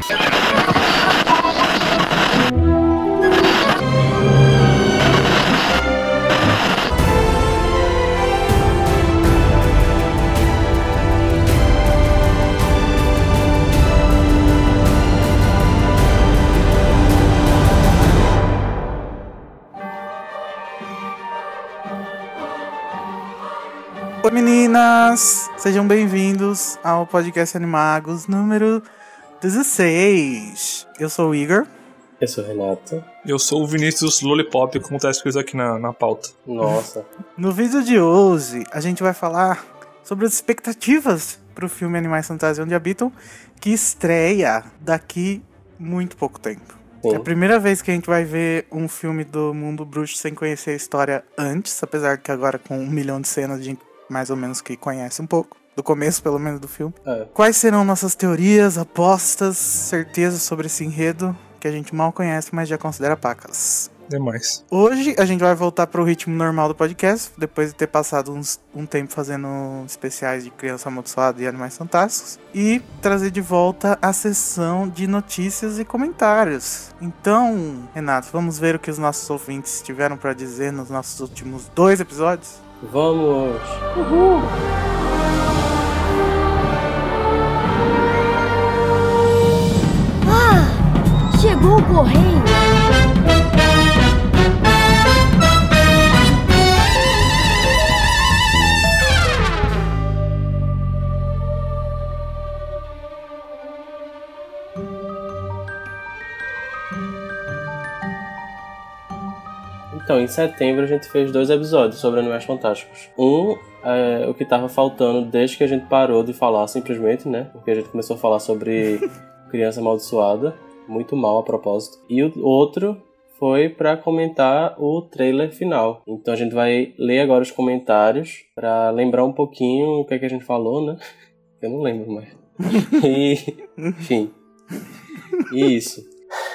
Oi meninas, sejam bem-vindos ao podcast Animagos número 16. Eu sou o Igor. Eu sou o Renato. Eu sou o Vinícius Lollipop, como tá escrito aqui na, na pauta. Nossa. No vídeo de hoje, a gente vai falar sobre as expectativas para o filme Animais Fantásticos Onde Habitam, que estreia daqui muito pouco tempo. Sim. É a primeira vez que a gente vai ver um filme do mundo bruxo sem conhecer a história antes, apesar que agora com um milhão de cenas a gente mais ou menos que conhece um pouco. Do começo, pelo menos, do filme. É. Quais serão nossas teorias, apostas, certezas sobre esse enredo que a gente mal conhece, mas já considera pacas? Demais. Hoje a gente vai voltar pro ritmo normal do podcast, depois de ter passado uns- um tempo fazendo especiais de Criança Amaldiçoada e Animais Fantásticos, e trazer de volta a sessão de notícias e comentários. Então, Renato, vamos ver o que os nossos ouvintes tiveram para dizer nos nossos últimos dois episódios? Vamos! Chegou o correio! Então, em setembro a gente fez dois episódios sobre Animais Fantásticos. Um é o que tava faltando desde que a gente parou de falar, simplesmente, né? Porque a gente começou a falar sobre Criança Amaldiçoada, muito mal a propósito. E o outro foi pra comentar o trailer final. Então a gente vai ler agora os comentários pra lembrar um pouquinho o que, é que a gente falou, né? Eu não lembro mais. E, enfim. E isso.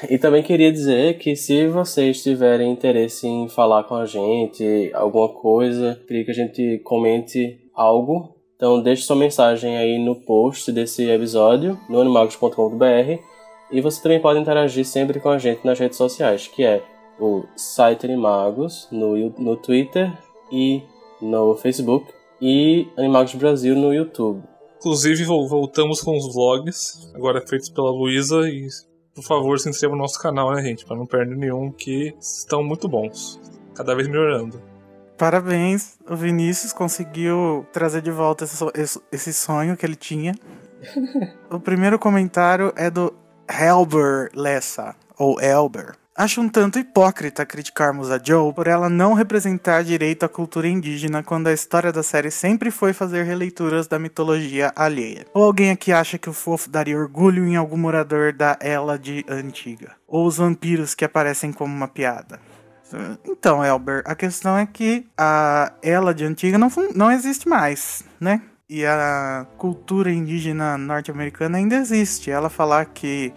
E também queria dizer que se vocês tiverem interesse em falar com a gente, alguma coisa, queria que a gente comente algo. Então deixe sua mensagem aí no post desse episódio, no animagos.com.br. E você também pode interagir sempre com a gente nas redes sociais, que é o site Animagos no, no Twitter e no Facebook. E Animagos Brasil no YouTube. Inclusive, vol- voltamos com os vlogs, agora feitos pela Luísa. E, por favor, se inscreva no nosso canal, né, gente? Pra não perder nenhum, que estão muito bons. Cada vez melhorando. Parabéns, o Vinícius conseguiu trazer de volta esse sonho que ele tinha. o primeiro comentário é do Helber Lessa, ou Elber. Acho um tanto hipócrita criticarmos a Joe por ela não representar direito a cultura indígena quando a história da série sempre foi fazer releituras da mitologia alheia. Ou alguém aqui acha que o fofo daria orgulho em algum morador da Ela de Antiga? Ou os vampiros que aparecem como uma piada? Então, Elber, a questão é que a ela de antiga não, não existe mais, né? E a cultura indígena norte-americana ainda existe. Ela falar que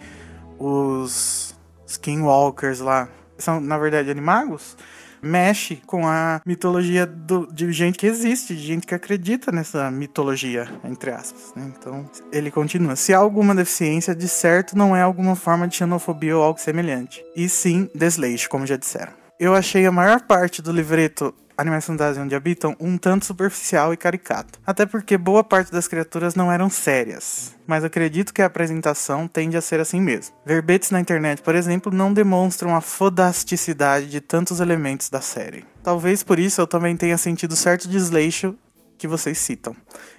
os skinwalkers lá são, na verdade, animagos, mexe com a mitologia do- de gente que existe, de gente que acredita nessa mitologia, entre aspas. né? Então, ele continua. Se há alguma deficiência, de certo não é alguma forma de xenofobia ou algo semelhante. E sim, desleixo, como já disseram. Eu achei a maior parte do livreto Animais Fantásticos Onde Habitam um tanto superficial e caricato. Até porque boa parte das criaturas não eram sérias. Mas acredito que a apresentação tende a ser assim mesmo. Verbetes na internet, por exemplo, não demonstram a fodasticidade de tantos elementos da série. Talvez por isso eu também tenha sentido certo desleixo que vocês citam.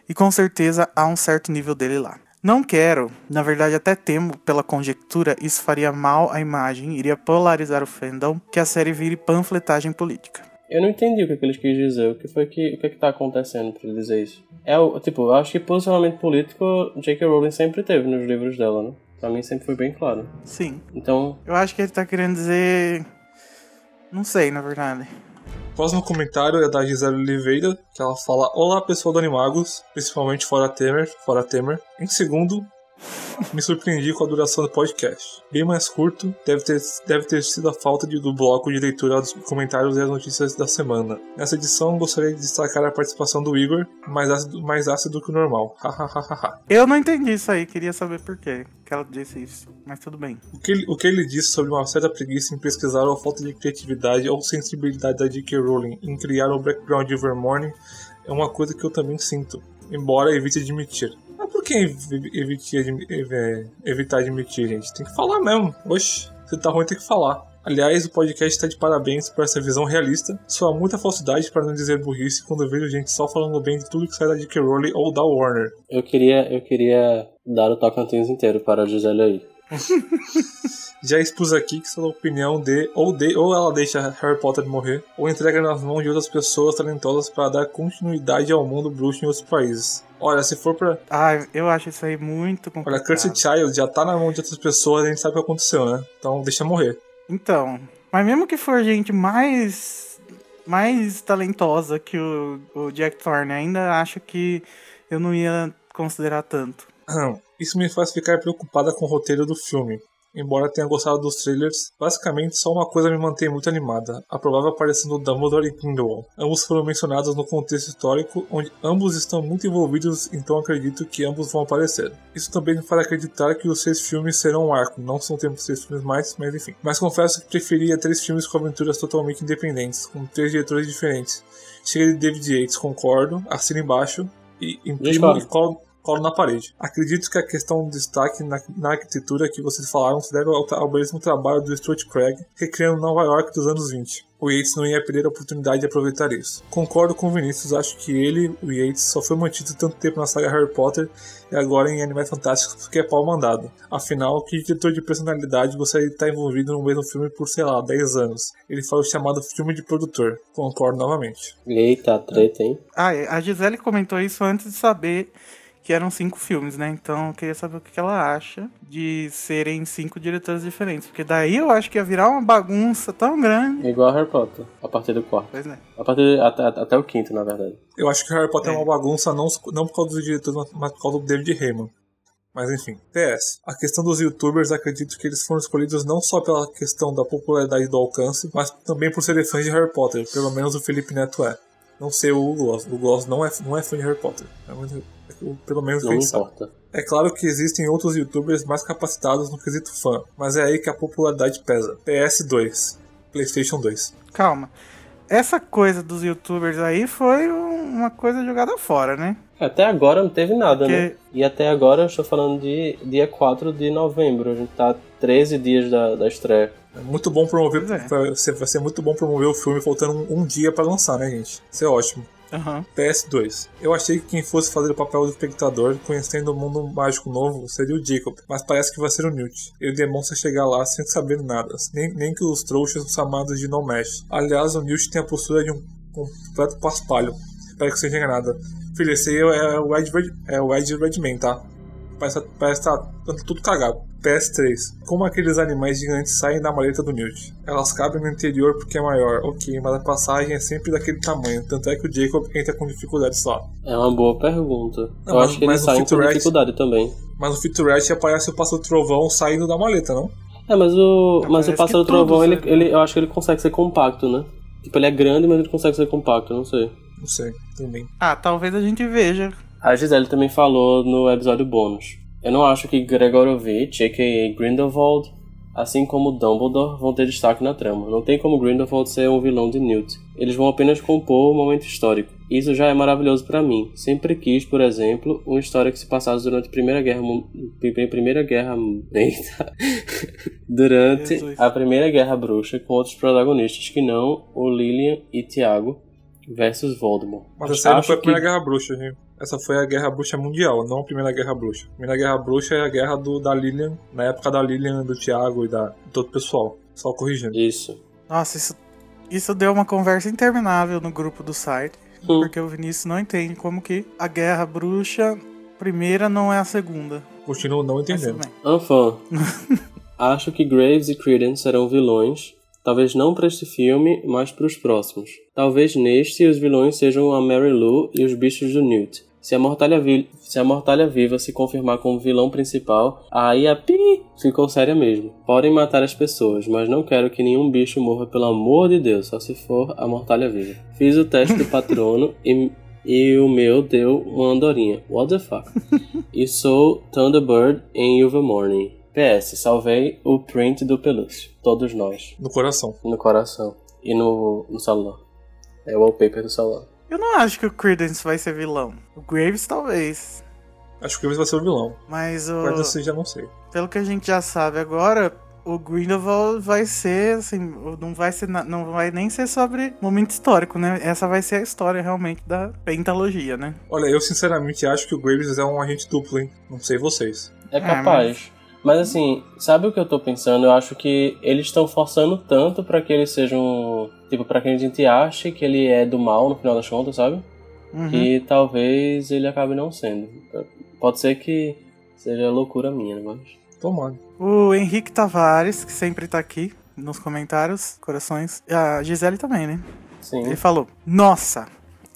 E com certeza há um certo nível dele lá. Não quero, na verdade até temo pela conjectura, isso faria mal à imagem, iria polarizar o fandom, que a série vire panfletagem política. Eu não entendi o que, que eles quis dizer. O que foi que o que, que tá acontecendo pra ele dizer isso? É o tipo, eu acho que posicionamento político J.K. Rowling sempre teve nos livros dela, né? Pra mim sempre foi bem claro. Sim. Então, Eu acho que ele tá querendo dizer. Não sei, na verdade. Próximo comentário é da Gisele Oliveira, que ela fala: Olá pessoal do Animagos, principalmente fora Temer, fora Temer. Em segundo, Me surpreendi com a duração do podcast. Bem mais curto, deve ter, deve ter sido a falta de, do bloco de leitura dos comentários e as notícias da semana. Nessa edição, gostaria de destacar a participação do Igor, mais ácido, mais ácido que o normal. Eu não entendi isso aí, queria saber por quê que ela disse isso, mas tudo bem. O que, ele, o que ele disse sobre uma certa preguiça em pesquisar ou a falta de criatividade ou sensibilidade da J.K. Rowling em criar o background de Vermorning é uma coisa que eu também sinto, embora evite admitir. Por que evitar, evitar admitir, gente? Tem que falar mesmo. Oxe, se tá ruim, tem que falar. Aliás, o podcast está de parabéns por essa visão realista. Só há muita falsidade, para não dizer burrice, quando eu vejo gente só falando bem de tudo que sai da J.K. Rowling ou da Warner. Eu queria, eu queria dar o Tocantins inteiro para a Gisele aí. Já expus aqui que sua opinião de ou, de ou ela deixa Harry Potter morrer, ou entrega nas mãos de outras pessoas talentosas para dar continuidade ao mundo bruxo em outros países. Olha, se for pra. Ah, eu acho isso aí muito complicado. Olha, Cursed Child já tá na mão de outras pessoas, a gente sabe o que aconteceu, né? Então deixa morrer. Então, mas mesmo que for gente mais mais talentosa que o, o Jack Thorne, ainda acho que eu não ia considerar tanto. Isso me faz ficar preocupada com o roteiro do filme. Embora tenha gostado dos trailers, basicamente só uma coisa me mantém muito animada: a provável aparição do Dumbledore e Grindelwald. Ambos foram mencionados no contexto histórico, onde ambos estão muito envolvidos, então acredito que ambos vão aparecer. Isso também me faz acreditar que os seis filmes serão um arco, não são tempos seis filmes mais, mas enfim. Mas confesso que preferia três filmes com aventuras totalmente independentes, com três diretores diferentes. Chega de David Yates, concordo, assina embaixo e imprimo e colo colo na parede. Acredito que a questão do destaque na, na arquitetura que vocês falaram se deve ao, ao belíssimo trabalho do Stuart Craig, recriando Nova York dos anos 20 o Yates não ia perder a oportunidade de aproveitar isso. Concordo com o Vinícius, acho que ele, o Yates, só foi mantido tanto tempo na saga Harry Potter e agora em Animais Fantásticos porque é pau mandado. Afinal, que diretor de personalidade gostaria de estar envolvido no mesmo filme por, sei lá, 10 anos? Ele foi o chamado filme de produtor. Concordo novamente. Eita, treta, hein? Ah, a Gisele comentou isso antes de saber que eram cinco filmes, né? Então eu queria saber o que ela acha de serem cinco diretores diferentes. Porque daí eu acho que ia virar uma bagunça tão grande. Igual Harry Potter, a partir do quarto. Pois é. A partir de, até, até o quinto, na verdade. Eu acho que Harry Potter é, é uma bagunça não, não por causa dos diretores, mas por causa do David Heyman. Mas enfim. PS. A questão dos youtubers, acredito que eles foram escolhidos não só pela questão da popularidade e do alcance, mas também por serem fãs de Harry Potter. Pelo menos o Felipe Neto é. Não sei o Gloss. O Gloss não é, não é fã de Harry Potter. É muito pelo menos não importa. É claro que existem outros youtubers mais capacitados no quesito fã, mas é aí que a popularidade pesa. PS2, PlayStation 2. Calma. Essa coisa dos youtubers aí foi uma coisa jogada fora, né? Até agora não teve nada, Porque... né? E até agora eu estou falando de dia 4 de novembro. A gente tá 13 dias da, da estreia. É muito bom promover. É. Vai, ser, vai ser muito bom promover o filme faltando um, um dia para lançar, né, gente? Isso é ótimo. Uhum. PS2. Eu achei que quem fosse fazer o papel do espectador, conhecendo o mundo mágico novo, seria o Jacob, mas parece que vai ser o Newt. Ele demonstra chegar lá sem saber nada, nem, nem que os trouxas são chamados de no-mesh. Aliás, o Newt tem a postura de um completo paspalho. Espero que seja enganada. Filho, esse aí é o Ed, Red, é o Ed Redman, tá? Parece, parece que tá tudo cagado. PS3. Como aqueles animais gigantes saem da maleta do Newt? Elas cabem no interior porque é maior, ok, mas a passagem é sempre daquele tamanho, tanto é que o Jacob entra com dificuldades lá. É uma boa pergunta. Não, Eu mas, acho que eles saem com dificuldade também. Mas no Featurette aparece o Pássaro Trovão saindo da maleta, não? É, mas o, mas o Pássaro Trovão, ele, ele, eu acho que ele consegue ser compacto, né? Tipo, ele é grande, mas ele consegue ser compacto, não sei. Não sei, também. Ah, talvez a gente veja. A Gisele também falou no episódio bônus. Eu não acho que Gregorovitch, a.k.a. Grindelwald, assim como Dumbledore, vão ter destaque na trama. Não tem como Grindelwald ser um vilão de Newt. Eles vão apenas compor o um momento histórico. Isso já é maravilhoso para mim. Sempre quis, por exemplo, uma história que se passasse durante a Primeira Guerra Primeira Guerra Eita. durante Jesus. a Primeira Guerra Bruxa com outros protagonistas que não o Lilian e Tiago versus Voldemort. Mas essa aí não foi a Primeira que... Guerra Bruxa, gente. Essa foi a Guerra Bruxa Mundial, não a Primeira Guerra Bruxa. A Primeira Guerra Bruxa é a guerra do, da Lilian, na época da Lilian, do Tiago e da, de todo o pessoal. Só corrigindo. Isso. Nossa, isso, isso deu uma conversa interminável no grupo do site. Hum. Porque o Vinícius não entende como que a Guerra Bruxa primeira não é a segunda. Continuo não entendendo. Anfã. Acho que Graves e Credence serão vilões Talvez não para este filme, mas para os próximos. Talvez neste os vilões sejam a Mary Lou e os bichos do Newt. Se a Mortalha, Vi se a Mortalha Viva se confirmar como vilão principal, aí a pi ficou séria mesmo. Podem matar as pessoas, mas não quero que nenhum bicho morra, pelo amor de Deus, só se for a Mortalha Viva. Fiz o teste do patrono e, e o meu deu uma andorinha. What the fuck? e sou Thunderbird em Ilva Morning. PS, salvei o print do pelúcio. Todos nós. No coração. No coração. E no, no celular. É o wallpaper do celular. Eu não acho que o Credence vai ser vilão. O Graves talvez. Acho que o Graves vai ser o vilão. Mas o. Mas assim, já não sei. Pelo que a gente já sabe agora, o Grindelwald vai ser, assim, não vai ser, não vai nem ser sobre momento histórico, né? Essa vai ser a história realmente da pentalogia, né? Olha, eu sinceramente acho que o Graves é um agente duplo, hein? Não sei vocês. É capaz. Mas assim, sabe o que eu tô pensando? Eu acho que eles estão forçando tanto para que ele seja um. Tipo, pra que a gente ache que ele é do mal no final das contas, sabe? Uhum. Que talvez ele acabe não sendo. Pode ser que seja loucura minha, mas. Tomando. O Henrique Tavares, que sempre tá aqui nos comentários, corações. E a Gisele também, né? Sim. Ele falou: Nossa,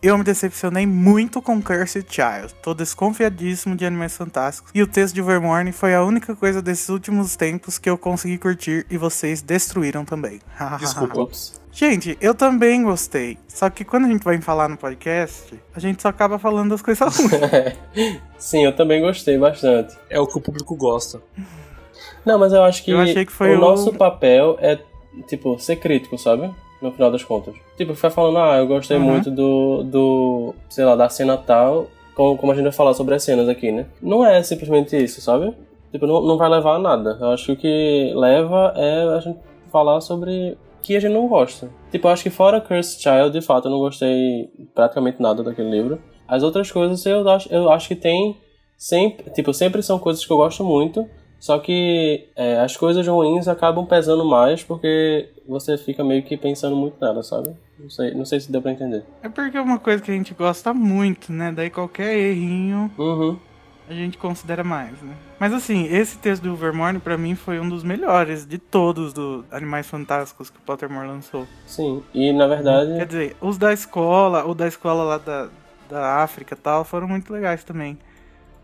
eu me decepcionei muito com Cursed Child. Tô desconfiadíssimo de Animais Fantásticos. E o texto de Vermorne foi a única coisa desses últimos tempos que eu consegui curtir e vocês destruíram também. Desculpa. Gente, eu também gostei. Só que quando a gente vai falar no podcast, a gente só acaba falando das coisas ruins. Sim, eu também gostei bastante. É o que o público gosta. Não, mas eu acho que, eu achei que foi o, o nosso papel é, tipo, ser crítico, sabe? no final das contas. Tipo, ficar falando, ah, eu gostei uhum. muito do, do, sei lá, da cena tal, como, como a gente vai falar sobre as cenas aqui, né? Não é simplesmente isso, sabe? Tipo, não, não vai levar a nada. Eu acho que o que leva é a gente falar sobre que a gente não gosta. Tipo, acho que fora Cursed Child, de fato, eu não gostei praticamente nada daquele livro. As outras coisas eu acho, eu acho que tem sempre, tipo, sempre são coisas que eu gosto muito, só que é, as coisas ruins acabam pesando mais porque você fica meio que pensando muito nela, sabe? Não sei, não sei se deu pra entender. É porque é uma coisa que a gente gosta muito, né? Daí qualquer errinho uhum. A gente considera mais, né? Mas assim, esse texto do Vermorne para mim foi um dos melhores de todos dos Animais Fantásticos que o Pottermore lançou. Sim, e na verdade. Quer dizer, os da escola, o da escola lá da, da África e tal, foram muito legais também.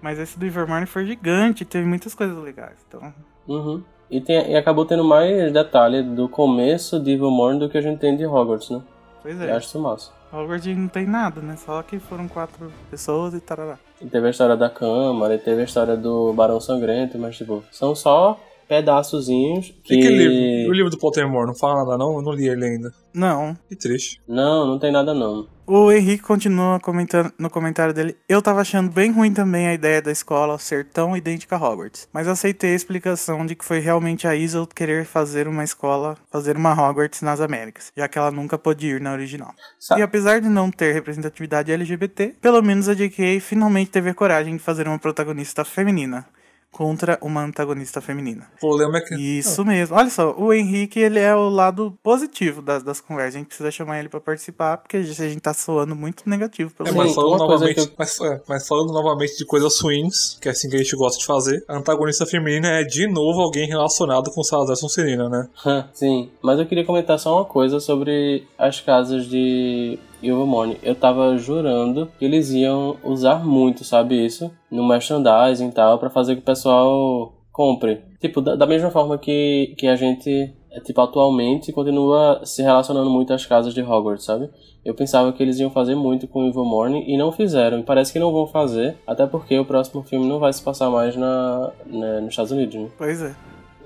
Mas esse do Evermorning foi gigante, teve muitas coisas legais. Então. Uhum. E, tem, e acabou tendo mais detalhe do começo de Evermorning do que a gente tem de Hogwarts, né? Pois é. Eu acho isso massa. Hogwarts não tem nada, né? Só que foram quatro pessoas e tarará. E teve a história da Câmara, e teve a história do Barão Sangrento, mas tipo, são só pedaçozinhos que... E que livro? O livro do Pottermore, não fala nada não? Eu não li ele ainda. Não. Que triste. Não, não tem nada não. O Henrique continua comentando no comentário dele. Eu tava achando bem ruim também a ideia da escola ser tão idêntica a Hogwarts. Mas aceitei a explicação de que foi realmente a Isol querer fazer uma escola, fazer uma Hogwarts nas Américas, já que ela nunca pôde ir na original. E apesar de não ter representatividade LGBT, pelo menos a J.K. finalmente teve a coragem de fazer uma protagonista feminina contra uma antagonista feminina. O problema é que... Isso mesmo. Olha só, o Henrique, ele é o lado positivo das, das conversas. A gente precisa chamar ele para participar, porque a gente, a gente tá soando muito negativo. Pelo é, mas, falando novamente, eu... mas, é, mas falando novamente de coisas ruins, que é assim que a gente gosta de fazer, a antagonista feminina é de novo alguém relacionado com Salazar Sonserina, né? Sim, mas eu queria comentar só uma coisa sobre as casas de e o Vermone, eu tava jurando que eles iam usar muito, sabe isso? No merchandising e tal, para fazer que o pessoal compre. Tipo, da, da, mesma forma que, que a gente, é, tipo, atualmente continua se relacionando muito às casas de Hogwarts, sabe? Eu pensava que eles iam fazer muito com o Evil Morning e não fizeram. E parece que não vão fazer, até porque o próximo filme não vai se passar mais na, na nos Estados Unidos, né? Pois é.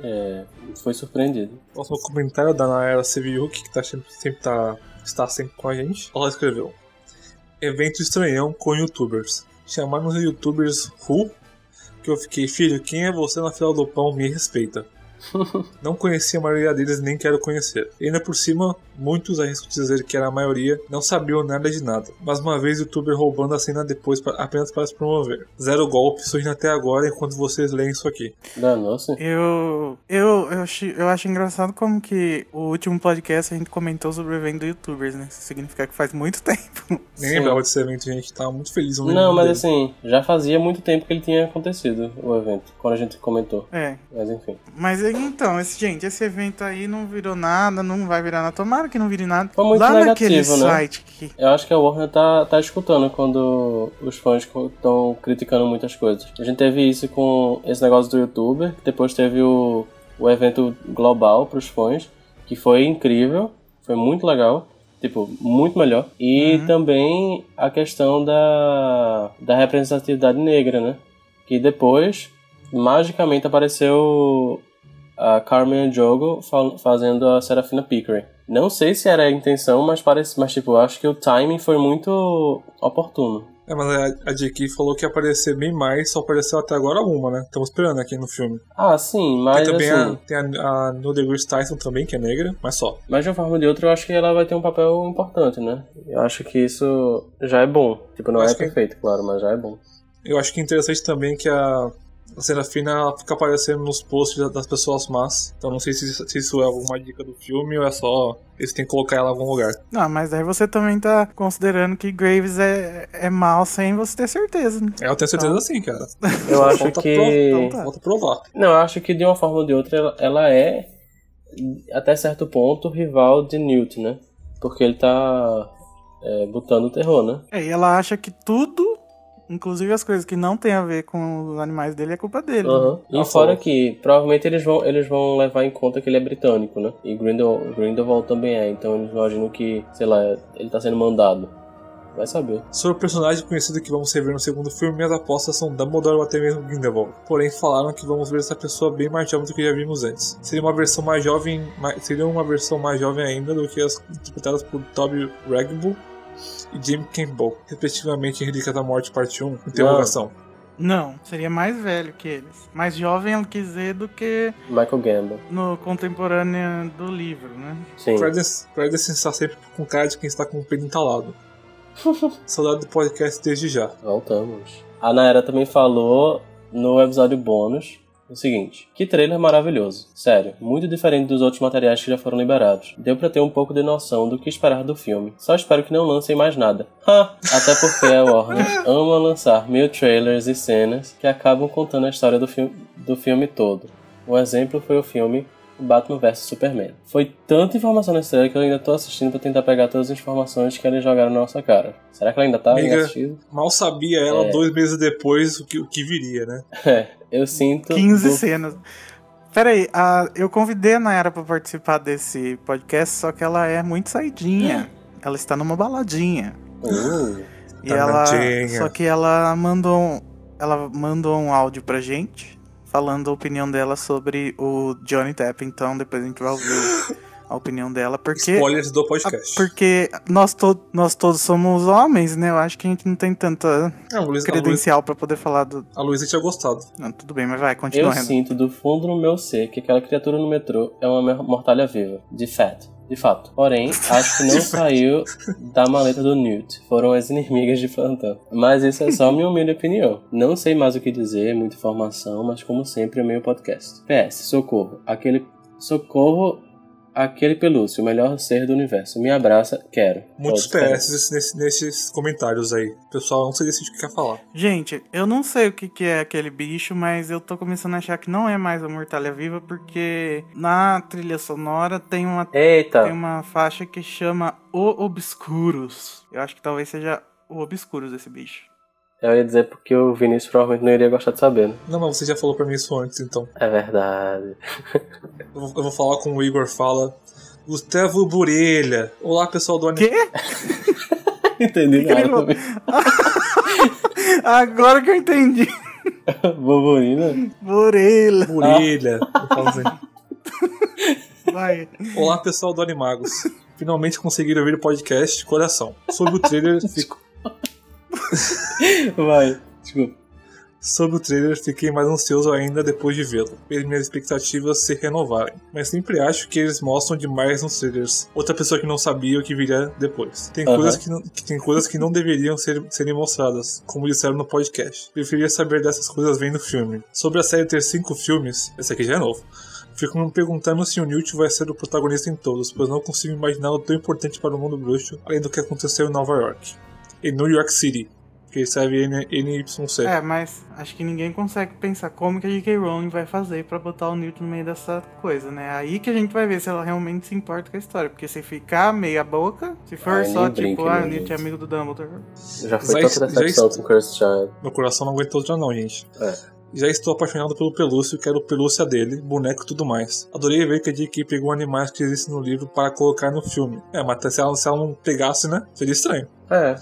É, foi surpreendido. Próximo comentário da Naira Seviuk, que tá sempre, sempre tá está sempre com a gente. Ela escreveu: Evento estranhão com youtubers. Chamaram os youtubers Who? Que eu fiquei, filho, quem é você na fila do pão? Me respeita. não conhecia a maioria deles nem quero conhecer. E ainda por cima, muitos arrisco dizer que era a maioria, não sabiam nada de nada. Mas uma vez o youtuber roubando a cena depois pra, apenas para se promover. Zero golpe surgindo até agora enquanto vocês leem isso aqui. Nossa. Eu, eu, eu, acho, eu acho engraçado como que o último podcast a gente comentou sobre o evento do youtubers, né? Isso significa que faz muito tempo. Nem lembrava desse evento, gente. Tava muito feliz. Não, mas dele. assim, já fazia muito tempo que ele tinha acontecido, o evento, quando a gente comentou. É. Mas enfim. Mas então, esse, gente, esse evento aí não virou nada, não vai virar nada. Tomara que não vire nada. Foi muito Lá negativo, naquele né? site que. Eu acho que a Warner tá, tá escutando quando os fãs estão criticando muitas coisas. A gente teve isso com esse negócio do youtuber, que depois teve o, o evento global pros fãs, que foi incrível, foi muito legal. Tipo, muito melhor. E Uhum. também a questão da, da representatividade negra, né? Que depois, magicamente, apareceu a Carmen Jogo fa- fazendo a Serafina Pickering. Não sei se era a intenção, mas parece, mas tipo, acho que o timing foi muito oportuno. É, mas a, a JK falou que ia aparecer bem mais, só apareceu até agora uma, né? Estamos esperando aqui no filme. Ah, sim, Tem mas também assim, a, tem a, a Neil deGrasse Tyson também, que é negra, mas só. mas de uma forma ou de outra, eu acho que ela vai ter um papel importante, né? Eu acho que isso já é bom. Tipo, não Acho é que- perfeito, claro, mas já é bom. Eu acho que é interessante também que a, a Serafina ela fica aparecendo nos posts da- das pessoas más. Então não sei se, se isso é alguma dica do filme ou é só eles têm que colocar ela em algum lugar. Não, mas aí você também tá considerando que Graves é, é mal sem você ter certeza, né? É, eu tenho certeza sim, cara. Eu Só acho falta que. pro- Então tá. Falta provar. Não, eu acho que de uma forma ou de outra ela, ela é, até certo ponto, rival de Newt, né? Porque ele tá é, botando o terror, né? É, e ela acha que tudo, inclusive as coisas que não tem a ver com os animais dele, é culpa dele. Aham. E Ah, fora que provavelmente eles vão, eles vão levar em conta que ele é britânico, né? E Grindelwald, Grindelwald também é, então eles imaginam que, sei lá, ele tá sendo mandado. Vai saber. Sobre o personagem conhecido que vamos rever no segundo filme, minhas apostas são Dumbledore ou até mesmo Grindelwald. Porém, falaram que vamos ver essa pessoa bem mais jovem do que já vimos antes. Seria uma versão mais jovem, mais- seria uma versão mais jovem ainda do que as interpretadas por Toby Ragbull e Jim Campbell, respectivamente em Relíquia da Morte Parte 1. Interrogação. Não, seria mais velho que eles. Mais jovem, ela quis dizer, do que Michael Gambon. no contemporâneo do livro, né? Sim. Fredens Fredens está sempre com cara de quem está com o pelo entalado. Saudade do podcast desde já. Voltamos. A Naira também falou no episódio bônus o seguinte: Que trailer maravilhoso. Sério, muito diferente dos outros materiais que já foram liberados. Deu pra ter um pouco de noção do que esperar do filme. Só espero que não lancem mais nada. Ha! Até porque a Warner ama lançar mil trailers e cenas que acabam contando a história do, filme do filme todo. Um exemplo foi o filme Batman vs Superman. Foi tanta informação nesse trailer que eu ainda tô assistindo pra tentar pegar todas as informações que eles jogaram na nossa cara. Será que ela ainda tá Amiga. assistindo? Mal sabia ela É. dois meses depois o que, o que viria, né? É, eu sinto. 15 do- cenas. Pera aí, a- eu convidei a Nayara pra participar desse podcast, só que ela é muito saidinha. Ela está numa baladinha. Uh, E ela. Baladinha. Só que ela mandou. um- Ela mandou um áudio pra gente falando a opinião dela sobre o Johnny Depp. Então depois a gente vai ouvir a opinião dela. Porque. Spoilers do podcast. Porque nós, to nós todos somos homens, né? Eu acho que a gente não tem tanta Luísa, a, Luísa, credencial pra poder falar do. a Luísa tinha gostado. Não, tudo bem, mas vai, eu continua. Renan. sinto do fundo do meu ser que aquela criatura no metrô é uma mortalha viva. De fato. De fato. Porém, acho que não saiu da maleta do Newt. Foram as inimigas de plantão. Mas isso é só minha humilde opinião. Não sei mais o que dizer, muita informação, mas como sempre é meio podcast. PS, socorro. Aquele. Socorro. Aquele pelúcio, o melhor ser do universo. Me abraça, quero. Muitos. PS nesse- nesses comentários aí. O pessoal não se decide o que quer falar. Gente, eu não sei o que, que é aquele bicho, mas eu tô começando a achar que não é mais a Mortalha Viva, porque na trilha sonora tem uma, Eita! tem uma faixa que chama O Obscuros. Eu acho que talvez seja o Obscuros esse bicho. Eu ia dizer porque o Vinícius provavelmente não iria gostar de saber, né? Não, mas você já falou pra mim isso antes, então. É verdade. Eu vou, eu vou falar como o Igor fala. Gustavo Burelha. Olá, pessoal do anime. Quê? Entendi nada também. Agora que eu entendi. Boborina? Borela. Burelha. Eu falo assim. Vai. Olá, pessoal do Animagos. Finalmente conseguiram ouvir o podcast de coração. Sobre o trailer, fico... Vai. Desculpa. Sobre o trailer, fiquei mais ansioso ainda depois de vê-lo. Fez minhas expectativas se renovarem. Mas sempre acho que eles mostram demais nos trailers. Outra pessoa que não sabia o que viria depois. Tem, Aham. coisas, que não, que tem coisas que não deveriam ser, serem mostradas, como disseram no podcast. Preferia saber dessas coisas vendo o filme. Sobre a série ter cinco filmes, esse aqui já é novo. Fico me perguntando se o Newt vai ser o protagonista em todos, pois não consigo imaginá-lo tão importante para o mundo bruxo, além do que aconteceu em Nova York. Em New York City. que escreve N- NYC. É, mas acho que ninguém consegue pensar como que a J.K. Rowling vai fazer pra botar o Newt no meio dessa coisa, né? Aí que a gente vai ver se ela realmente se importa com a história. Porque se ficar meia boca, se for Ai, só tipo, brinque, ah, né, o Newt é amigo do Dumbledore. Já foi Já- tanta já decepção est- com Cursed Child. Meu coração não aguentou já não, gente. É. Já estou apaixonado pelo Pelúcio, quero pelúcia dele, boneco e tudo mais. Adorei ver que a J.K. pegou animais que existem no livro para colocar no filme. É, mas se ela, se ela não pegasse, né? Seria estranho. É.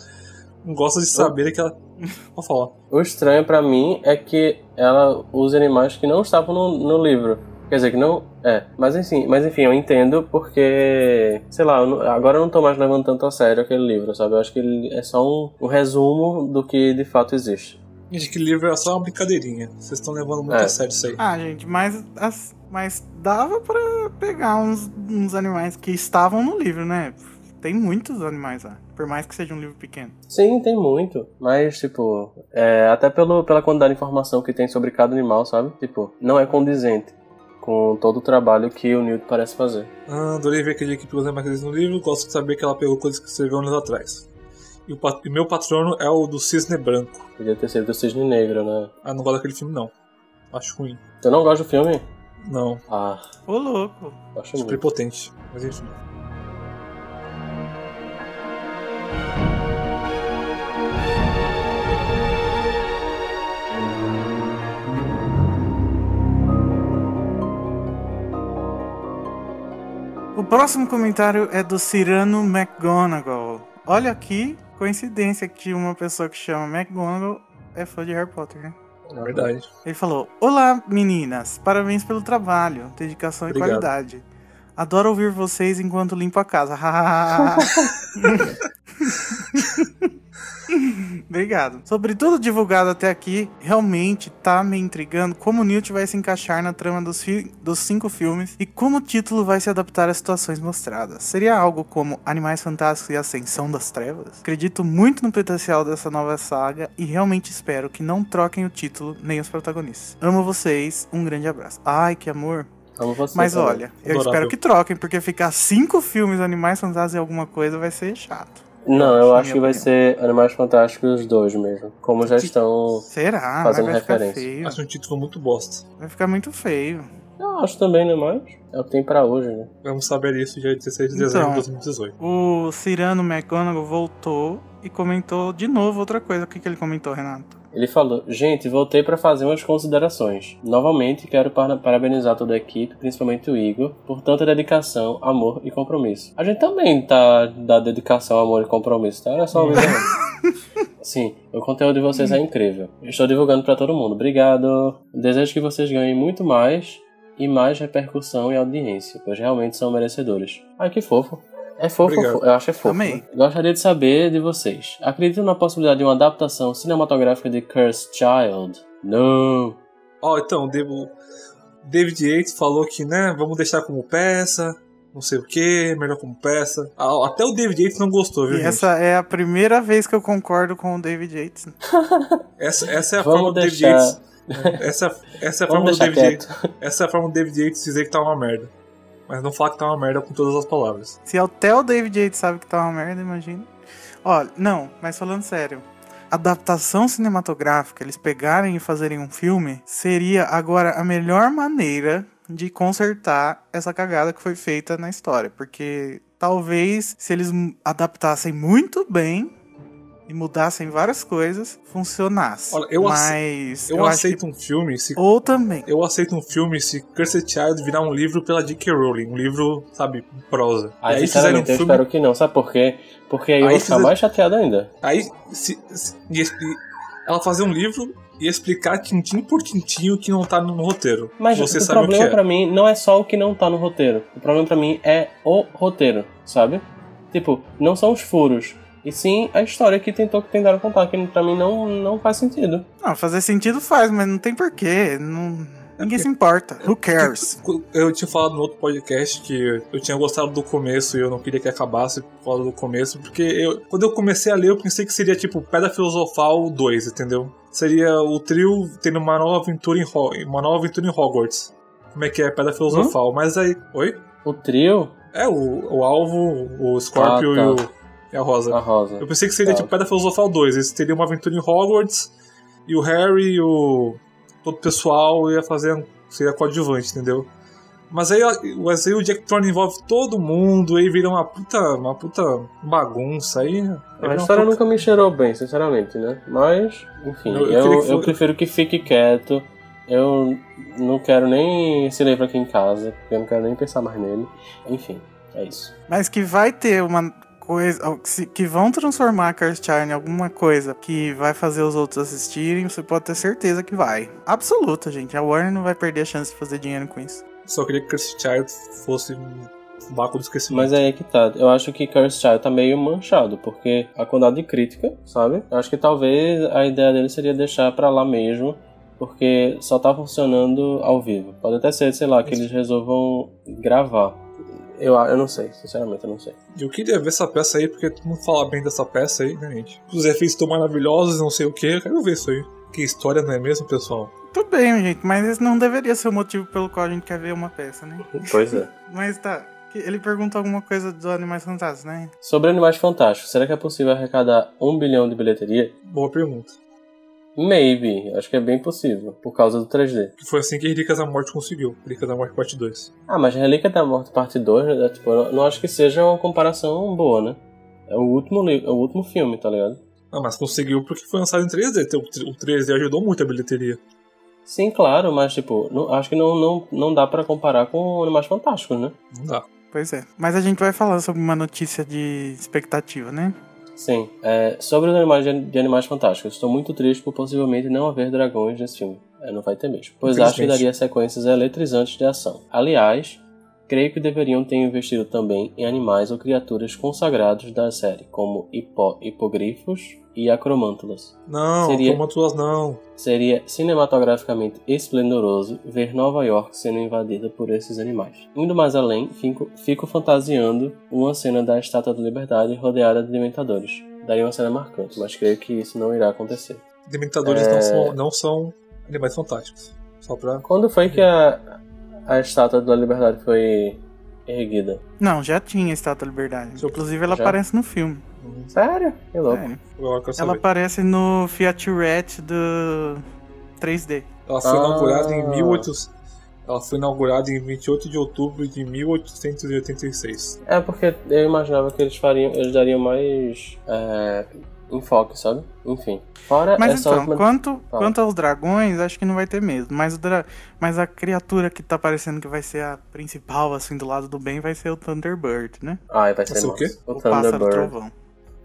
Não gosto de saber que ela. Vou falar. O estranho pra mim é que ela usa animais que não estavam no, no livro. Quer dizer, que não. É, mas enfim, mas enfim, eu entendo porque. Sei lá, eu não- agora eu não tô mais levando tanto a sério aquele livro, sabe? Eu acho que ele é só um, um resumo do que de fato existe. Gente, que livro é só uma brincadeirinha. Vocês estão levando muito É. a sério isso aí. Ah, gente, mas, as- mas dava pra pegar uns, uns animais que estavam no livro, né? Tem muitos animais lá, por mais que seja um livro pequeno. Sim, tem muito. Mas, tipo, é, até pelo, pela quantidade de informação que tem sobre cada animal, sabe? Tipo, não é condizente com todo o trabalho que o Newt parece fazer. Ah, adorei ver que a J.K. pegou os animais que existem no livro. Gosto de saber que ela pegou coisas que escreveu anos atrás. E o, pat- e meu patrono é o do Cisne Branco. Podia ter sido o Cisne Negro, né? Ah, não gosto daquele filme, não. Acho ruim. Tu não gosta do filme? Não, Ah, Ô, louco. acho acho muito. prepotente. Mas enfim. O próximo comentário é do Cyrano McGonagall. Olha aqui, coincidência que uma pessoa que chama McGonagall é fã de Harry Potter, né? É verdade. Ele falou: Olá, meninas, parabéns pelo trabalho, dedicação Obrigado. e qualidade. Adoro ouvir vocês enquanto limpo a casa. Obrigado. Sobre tudo divulgado até aqui, realmente tá me intrigando como Newt vai se encaixar na trama dos, dos cinco filmes e como o título vai se adaptar às situações mostradas. Seria algo como Animais Fantásticos e Ascensão das Trevas? Acredito muito no potencial dessa nova saga e realmente espero que não troquem o título nem os protagonistas. Amo vocês, um grande abraço. Ai, que amor. Amo você. Mas olha, eu Adorável. espero que troquem, porque ficar cinco filmes Animais Fantásticos e alguma coisa vai ser chato. Não, eu acho que vai ser Animais Fantásticos 2 mesmo. Como já estão. Será? Fazendo vai ficar referência. feio. Acho um título muito bosta. Vai ficar muito feio. Eu acho também, né? Mas é o que tem pra hoje, né? Vamos saber isso dia 16 de dezembro Então. de 2018. O Cyrano McGonagall voltou e comentou de novo outra coisa. O que, que ele comentou, Renato? Ele falou: Gente, voltei pra fazer umas considerações. Novamente, quero para- parabenizar toda a equipe, principalmente o Igor, por tanta dedicação, amor e compromisso. A gente também tá da dedicação, amor e compromisso, tá? Era só uma vez, não. Sim, o conteúdo de vocês é incrível. Estou divulgando pra todo mundo. Obrigado. Desejo que vocês ganhem muito mais e mais repercussão e audiência, pois realmente são merecedores. Ai, que fofo. É fofo, Obrigado. eu acho é fofo. Amei. Gostaria de saber de vocês. Acreditam na possibilidade de uma adaptação cinematográfica de Cursed Child? Não. Ó, então, o David Yates falou que, né, vamos deixar como peça, não sei o que, melhor como peça. Ah, Até o David Yates não gostou, viu, E gente? essa é a primeira vez que eu concordo com o David Yates. Essa, essa é a Vamos forma do David deixar- Yates. Essa, essa é a forma do deixar David quieto. Yates. Essa é a forma do David Yates dizer que tá uma merda. Mas não falar que tá uma merda com todas as palavras. Se até o David Yates sabe que tá uma merda, imagina. Olha, não, mas falando sério. Adaptação cinematográfica, eles pegarem e fazerem um filme, seria agora a melhor maneira de consertar essa cagada que foi feita na história. Porque talvez se eles adaptassem muito bem e mudassem várias coisas, funcionasse. Olha, eu ace- mas Eu, acho aceito um filme se. que... Ou também. Eu aceito um filme se Cursed Child virar um livro pela J.K. Rowling. Um livro, sabe, prosa. Aí, aí fizeram um sinceramente, eu filme. espero que não. Sabe por quê? Porque aí eu Aí vou ficar fizer- mais chateado ainda. Aí, se, se- e expli- ela fazer um livro e explicar tintim por tintim o que não tá no, roteiro. Mas Você o sabe o que problema é. pra mim não é só o que não tá no roteiro. O problema pra mim é o roteiro, sabe? Tipo, não são os furos. E sim a história que tentou que tentaram contar, que pra mim não, não faz sentido. Não, fazer sentido faz, mas não tem porquê. Não... Ninguém se importa. Who cares? Eu tinha falado no outro podcast que eu tinha gostado do começo e eu não queria que acabasse por causa do começo, porque eu, quando eu comecei a ler, eu pensei que seria tipo Pedra Filosofal 2, entendeu? Seria o trio tendo uma nova aventura em, Ho- uma nova aventura em Hogwarts. Como é que é Pedra Filosofal? Mas aí. Oi? O trio, É, o, o alvo, o Scorpio Ah, tá. e o. É a Rosa. A Rosa. Eu pensei que seria Tá. tipo Pedra Filosofal 2. Eles teriam uma aventura em Hogwarts e o Harry e o todo o pessoal ia fazer. seria coadjuvante, entendeu? Mas aí, mas aí o Jack Thorne envolve todo mundo, aí vira uma puta, uma puta bagunça. Aí, vira A história puta- nunca me cheirou bem, sinceramente, né? Mas, enfim, Eu- eu, eu eu, que fosse- prefiro que fique quieto. Eu não quero nem esse livro aqui em casa, porque eu não quero nem pensar mais nele. Enfim, é isso. Mas que vai ter uma coisa. que vão transformar a Cursed Child em alguma coisa que vai fazer os outros assistirem, você pode ter certeza que vai. Absoluta, gente. A Warner não vai perder a chance de fazer dinheiro com isso. Só queria que Cursed Child fosse um vácuo do esquecimento. Mas aí é que tá. Eu acho que Cursed Child tá meio manchado, porque a quantidade de crítica, sabe? Eu acho que talvez a ideia dele seria deixar pra lá mesmo, porque só tá funcionando ao vivo. Pode até ser, sei lá, que eles resolvam gravar. Eu, eu não sei, sinceramente, eu não sei. Eu queria ver essa peça aí, porque todo mundo fala bem dessa peça aí, né, gente? Os efeitos estão maravilhosos, não sei o que. Eu quero ver isso aí. Que história, não é mesmo, pessoal? Tudo bem, gente, mas esse não deveria ser o motivo pelo qual a gente quer ver uma peça, né? Pois é. Mas tá. Ele pergunta alguma coisa dos Animais Fantásticos, né? Sobre Animais Fantásticos, será que é possível arrecadar um bilhão de bilheteria? Boa pergunta. Maybe, acho que é bem possível, por causa do 3D. Que foi assim que Relíquias da Morte conseguiu. Relíquias da Morte parte 2. Ah, mas Relíquia da Morte parte 2, né, tipo, eu não acho que seja uma comparação boa, né? É o último, é o último filme, tá ligado? Ah, mas conseguiu porque foi lançado em 3D. Então, O 3D ajudou muito a bilheteria. Sim, claro, mas tipo, não- acho que não, não, não dá pra comparar com Animais Fantásticos, né? Não dá. Pois é. Mas a gente vai falar sobre uma notícia de expectativa, né? Sim. É, sobre os animais de, de Animais Fantásticos, estou muito triste por possivelmente não haver dragões nesse filme. É, não vai ter mesmo. Pois acho que daria sequências eletrizantes de ação. Aliás, creio que deveriam ter investido também em animais ou criaturas consagrados da série, como hipo, hipogrifos e acromântulas. Não, Seria- Cromantulas não. Seria cinematograficamente esplendoroso ver Nova York sendo invadida por esses animais. Indo mais além, fico, fico fantasiando uma cena da Estátua da Liberdade rodeada de dementadores. Daria uma cena marcante, mas creio que isso não irá acontecer. Dementadores É. não, são, não são animais fantásticos. Só pra. Quando foi que a, a Estátua da Liberdade foi erguida? Não, já tinha a Estátua da Liberdade. Inclusive, ela já? aparece no filme. Sério? Que louco. Sério. Ela aparece no Fiat Rat do 3D. Ela foi Ah. inaugurada em 1800. Ela foi inaugurada em 28 de outubro de 1886. É porque eu imaginava que eles fariam, eles dariam mais é, enfoque, sabe? Enfim. Fora Mas essa então, última quanto, Fala. quanto aos dragões, acho que não vai ter mesmo. Mas, o dra... Mas a criatura que tá parecendo que vai ser a principal, assim, do lado do bem, vai ser o Thunderbird, né? Ai, vai ser Vai ser o quê? O, O pássaro trovão.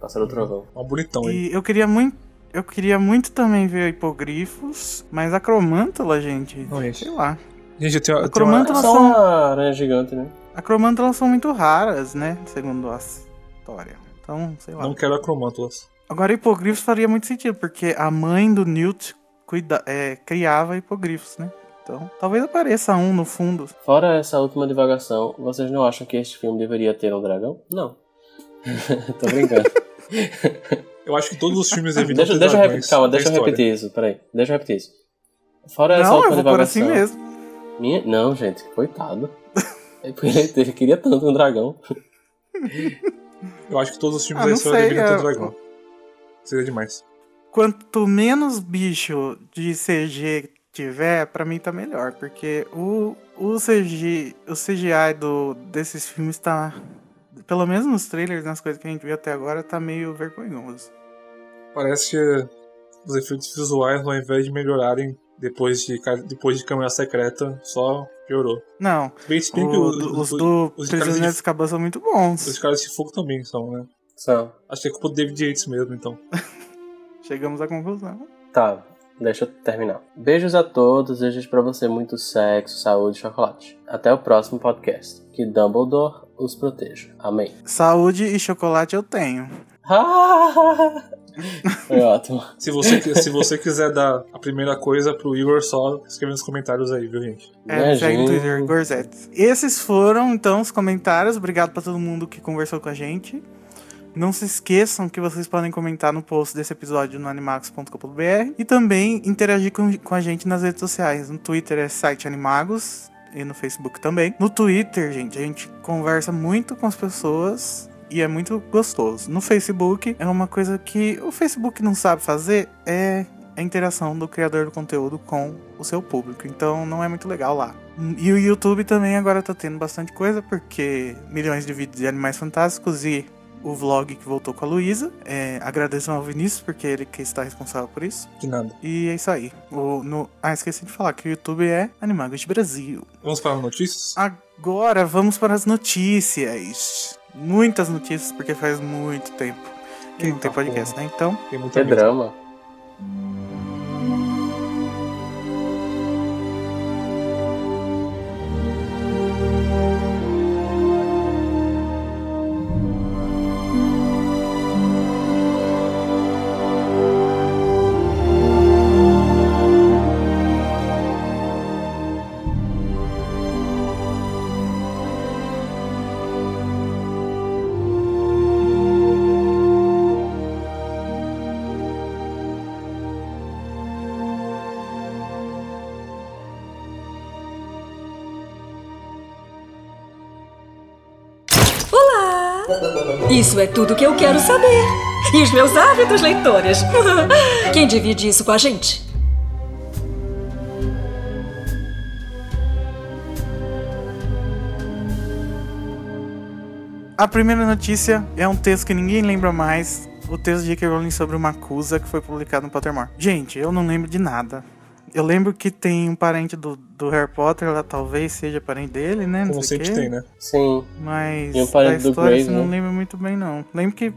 Pássaro Trovão. Um bonitão aí. E eu queria muito. Eu queria muito também ver hipogrifos, mas a cromântula, gente, Não, gente. sei lá. Gente, eu tenho, eu A tenho uma- cromântula Só são, uma aranha gigante, né? a cromântulas são muito raras, né? Segundo a história. Então, sei lá. Não quero acromântulas. Agora, hipogrifos faria muito sentido, porque a mãe do Newt cuida, é, criava hipogrifos, né? Então, talvez apareça um no fundo. Fora essa última divagação, vocês não acham que este filme deveria ter um dragão? Não. Tô brincando. Eu acho que todos os filmes deveriam deixa ter deixa dragões repetir, calma, deixa eu repetir isso, peraí. Deixa eu repetir isso. Fora essa Não, última eu vou por assim divagação. mesmo. Minha... Não, gente, coitado. Ele queria tanto um dragão. Eu acho que todos os filmes Ah, da história deveriam ter é- dragão. Seria demais. Quanto menos bicho de CG tiver, pra mim tá melhor, porque o, o CG, o CGI do, desses filmes tá, pelo menos nos trailers, nas coisas que a gente viu até agora, tá meio vergonhoso. Parece que os efeitos visuais, ao invés de melhorarem depois de, depois de câmera secreta, só piorou. Não, Bem, se bem que o- os, do- os os- do os de- Azkaban são muito os bons. caras de fogo também são, né? Só. Acho que é culpa do David Yates mesmo, então. Chegamos à conclusão. Tá, deixa eu terminar. Beijos a todos, desejos pra você muito sexo, saúde e chocolate. Até o próximo podcast. Que Dumbledore os proteja. Amém. Saúde e chocolate eu tenho. Foi ótimo. Se você, se você quiser dar a primeira coisa pro Igor, só escreve nos comentários aí, viu, gente? É, segue no Imagina. Twitter, Gorzetes. Esses foram, então, os comentários. Obrigado pra todo mundo que conversou com a gente. Não se esqueçam que vocês podem comentar no post desse episódio no animagos.com.br e também interagir com, com a gente nas redes sociais. No Twitter é site Animagos e no Facebook também. No Twitter, gente, a gente conversa muito com as pessoas e é muito gostoso. No Facebook é uma coisa que o Facebook não sabe fazer, é a interação do criador do conteúdo com o seu público. Então não é muito legal lá. E o YouTube também agora tá tendo bastante coisa, porque milhões de vídeos de animais fantásticos e o vlog que voltou com a Luísa. É, agradeço ao Vinícius, porque ele que está responsável por isso. De nada. E é isso aí. O, no... Ah, esqueci de falar que o YouTube é Animagos Brasil. Vamos para as notícias? Agora vamos para as notícias. Muitas notícias, porque faz muito tempo que não tem podcast, porra. né? Então, Tem muita Que mesmo. drama. Isso é tudo que eu quero saber. E os meus ávidos leitores. Quem divide isso com a gente? a primeira notícia é um texto que ninguém lembra mais. O texto de J.K. Rowling sobre uma acusa que foi publicado no Pottermore. Gente, eu não lembro de nada. Eu lembro que tem um parente do, do Harry Potter, lá talvez seja parente dele, né? Não Como sei sempre tem, né? Sim. Mas E um da parente do história Grave, você não né? lembro muito bem, não. Lembro que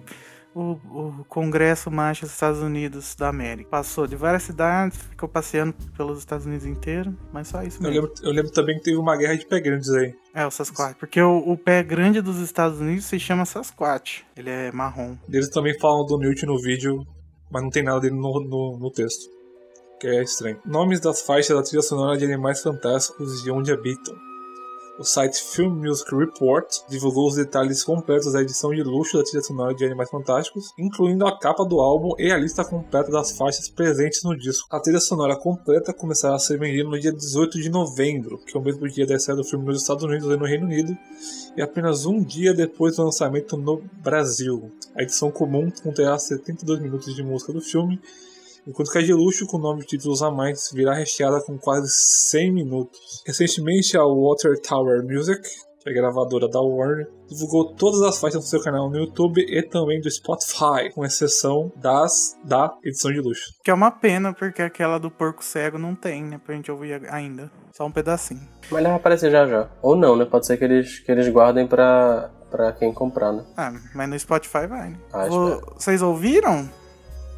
o, o Congresso Macho dos Estados Unidos da América passou de várias cidades, ficou passeando pelos Estados Unidos inteiro, mas só isso Eu mesmo. lembro, eu lembro também que teve uma guerra de pé grandes aí. É, o Sasquatch. Porque o, o pé grande dos Estados Unidos se chama Sasquatch. Ele é marrom. Eles também falam do Newt no vídeo, mas não tem nada dele no, no, no texto. Que é estranho. Nomes das faixas da trilha sonora de Animais Fantásticos e Onde Habitam. O site Film Music Report divulgou os detalhes completos da edição de luxo da trilha sonora de Animais Fantásticos, incluindo a capa do álbum e a lista completa das faixas presentes no disco. A trilha sonora completa começará a ser vendida no dia 18 de novembro, que é o mesmo dia da estreia do filme nos Estados Unidos e no Reino Unido, e apenas um dia depois do lançamento no Brasil. A edição comum conterá 72 minutos de música do filme, enquanto que a de luxo, com nove títulos a mais, virá recheada com quase 100 minutos. Recentemente, a Water Tower Music, que é a gravadora da Warner, divulgou todas as faixas do seu canal no YouTube e também do Spotify, com exceção das da edição de luxo. Que é uma pena, porque aquela do porco cego não tem, né? Pra gente ouvir ainda. Só um pedacinho. Mas ele vai aparecer já já. Ou não, né? Pode ser que eles, que eles guardem pra, pra quem comprar, né? Ah, mas no Spotify vai, né? Ah. Vocês ouviram?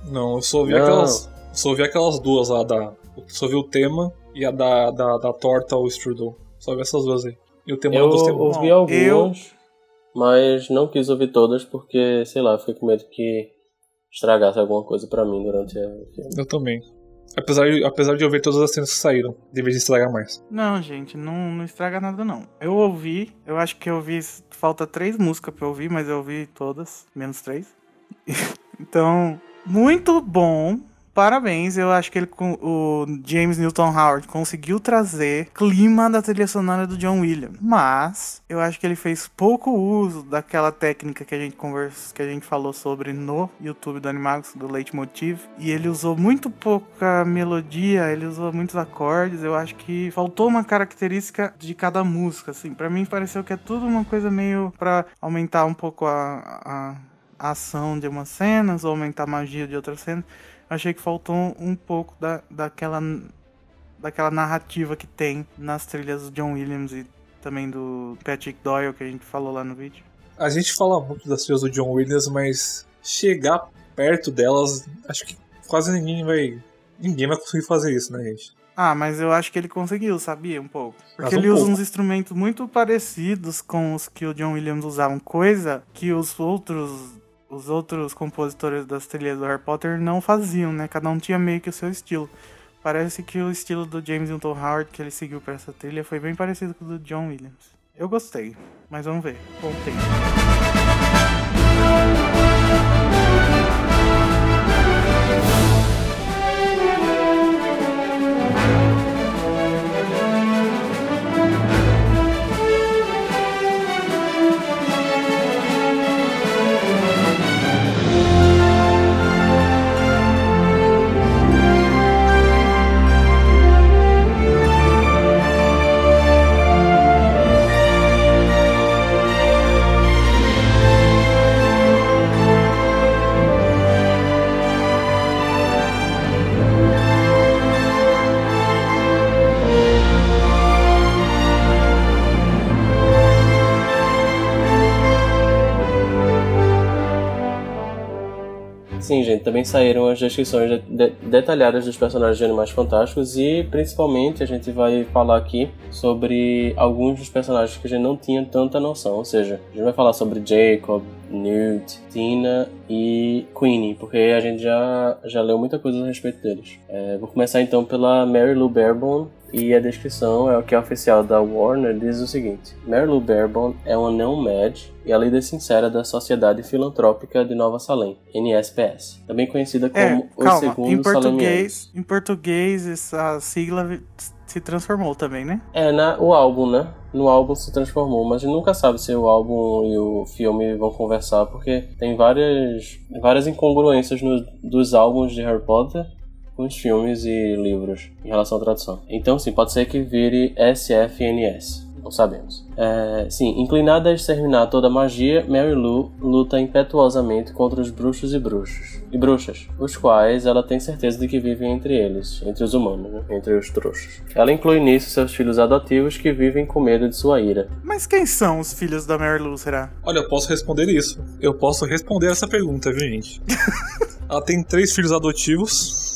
Não, eu só ouvi Não. aquelas. Só ouvi aquelas duas lá da. Eu só ouvi o tema e a da, da, da torta ao strudel. Só ouvi essas duas aí. E o tema Eu eu gostei muito. ouvi algumas, mas não quis ouvir todas porque, sei lá, fiquei com medo que estragasse alguma coisa pra mim durante filme. Eu também. Apesar de, apesar de eu ver todas as cenas que saíram, deveria estragar mais. Não, gente, não, não estraga nada, não. Eu ouvi, eu acho que eu ouvi. Falta três músicas pra eu ouvir, mas eu ouvi todas, menos três. então, muito bom. Parabéns, eu acho que ele, o James Newton Howard conseguiu trazer clima da trilha sonora do John Williams. Mas eu acho que ele fez pouco uso daquela técnica que a gente conversa, que a gente falou sobre no YouTube do Animagos, do Leitmotiv. E ele usou muito pouca melodia, ele usou muitos acordes. Eu acho que faltou uma característica de cada música, assim. Para mim pareceu que é tudo uma coisa meio para aumentar um pouco a, a, a ação de umas cenas ou aumentar a magia de outras cenas. Eu achei que faltou um pouco da, daquela, daquela narrativa que tem nas trilhas do John Williams e também do Patrick Doyle, que a gente falou lá no vídeo. A gente fala muito das trilhas do John Williams, mas chegar perto delas, acho que quase ninguém vai. Ninguém vai conseguir fazer isso, né, gente? Ah, mas eu acho que ele conseguiu, sabia? Um pouco. Porque um ele usa pouco. uns instrumentos muito parecidos com os que o John Williams usava, coisa que os outros os outros compositores das trilhas do Harry Potter não faziam, né? Cada um tinha meio que o seu estilo. Parece que o estilo do James Newton Howard que ele seguiu para essa trilha foi bem parecido com o do John Williams. Eu gostei, mas vamos ver. Bom tempo. Também saíram as descrições de- de- detalhadas dos personagens de Animais Fantásticos e principalmente a gente vai falar aqui sobre alguns dos personagens que a gente não tinha tanta noção. Ou seja, a gente vai falar sobre Jacob, Newt, Tina e Queenie, porque a gente já, já leu muita coisa a respeito deles. É, vou começar então pela Mary Lou Barebone. E a descrição é o que é oficial da Warner diz o seguinte: Mary Lou Barebone é uma não-mad e a líder sincera da Sociedade Filantrópica de Nova Salem, NSPS, também conhecida como É, o calma. segundo Em português, em português, essa sigla se transformou também, né? É, na, o álbum, né? No álbum se transformou, mas a gente nunca sabe se o álbum e o filme vão conversar, porque tem várias, várias incongruências no, dos álbuns de Harry Potter com os filmes e livros em relação à tradução. Então, sim, pode ser que vire SFNS. Não sabemos. É, sim, inclinada a exterminar toda a magia, Mary Lou luta impetuosamente contra os bruxos e bruxos e bruxas, os quais ela tem certeza de que vivem entre eles, entre os humanos, né? entre os trouxas. Ela inclui nisso seus filhos adotivos que vivem com medo de sua ira. Mas quem são os filhos da Mary Lou, será? Olha, eu posso responder isso. Eu posso responder essa pergunta, viu, gente? Ela tem três filhos adotivos.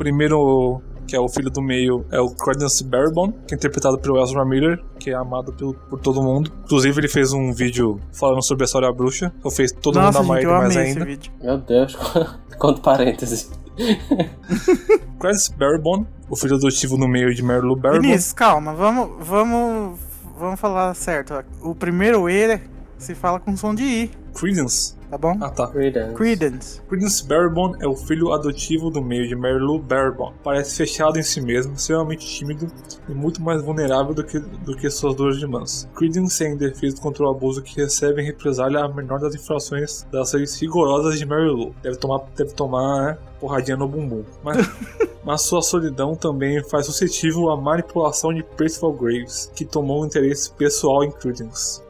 O primeiro, que é o filho do meio, é o Credence Barebone, que é interpretado pelo Ezra Miller, que é amado pelo- por todo mundo. Inclusive, ele fez um vídeo falando sobre a história bruxa. Então fez todo Nossa, mundo amar ele eu mais ainda. vídeo. Meu Deus, quanto parênteses. Credence Barebone, o filho adotivo no meio de Mary Lou Barebone. Vinícius, calma, vamos, vamos, vamos falar certo. O primeiro E se fala com som de I, Credence. tá bom? Ah, tá. Credence. Credence. Credence Barebone é o filho adotivo do meio de Mary Lou Barebone. Parece fechado em si mesmo, extremamente tímido e muito mais vulnerável do que, do que suas duas irmãs. Credence é indefeso contra o abuso que recebe em represália a menor das infrações das leis rigorosas de Mary Lou. Deve tomar, deve tomar né, porradinha no bumbum. Mas, mas sua solidão também faz suscetível à manipulação de Percival Graves, que tomou um interesse pessoal em Credence.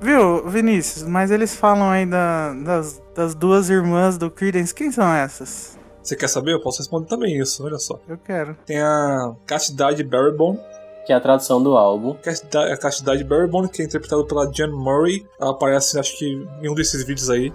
Viu, Vinícius, mas eles falam aí da- das, das duas irmãs do Credence. Quem são essas? Você quer saber? Eu posso responder também isso, olha só. Eu quero. Tem a Castidade Barebone, Que é a tradução do álbum. Castidade, a Castidade Barebone, que é interpretada pela Jan Murray. Ela aparece, acho que, em um desses vídeos aí.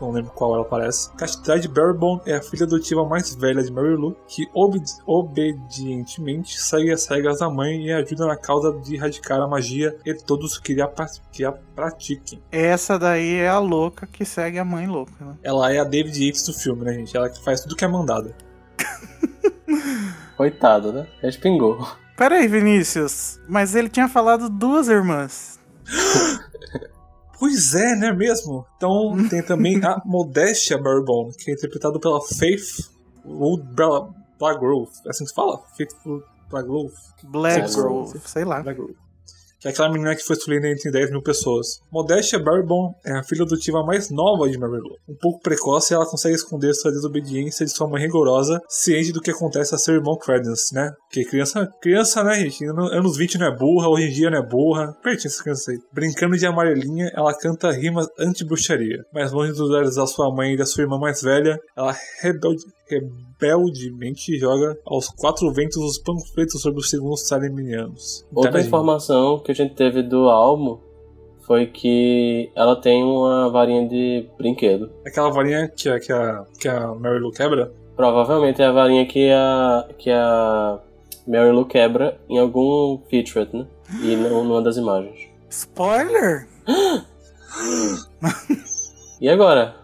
Não lembro qual ela aparece. Castidade Barebone é a filha adotiva mais velha de Mary Lou, que obedi- obedientemente segue as regras da mãe e ajuda na causa de erradicar a magia e todos que a, que a pratiquem. Essa daí é a louca que segue a mãe louca, né? Ela é a David Yates do filme, né, gente? Ela que faz tudo que é mandada. Coitado, né? Respingou. Pera aí, Vinícius. Mas ele tinha falado duas irmãs. Pois é, né mesmo? Então tem também a Modestia Barebone, que é interpretado pela Faith Wood Bla- Blagrove. É assim que se fala? Faith Wood Blagrove. Black Sim. Grove, sei lá. Blagrove. Que é aquela menina que foi escolhida entre 10 mil pessoas. Modestia Barebone é a filha adotiva mais nova de Mary Lou. Um pouco precoce, ela consegue esconder sua desobediência de sua mãe rigorosa, ciente do que acontece a seu irmão Credence, né? Porque criança, criança, né, gente? Ano- Anos 20 não é burra, hoje em dia não é burra. Pertinho essa criança aí. Brincando de amarelinha, ela canta rimas anti-bruxaria. Mas longe dos olhos da sua mãe e da sua irmã mais velha, ela rebelde, rebeldemente joga aos quatro ventos os panfletos sobre os segundos saleminianos. Outra informação que a gente teve do álbum foi que ela tem uma varinha de brinquedo. Aquela varinha que a, que a, que a Mary Lou quebra. Provavelmente é a varinha que a, que a Mary Lou quebra em algum featurette, né? E não numa das imagens. Spoiler! E agora?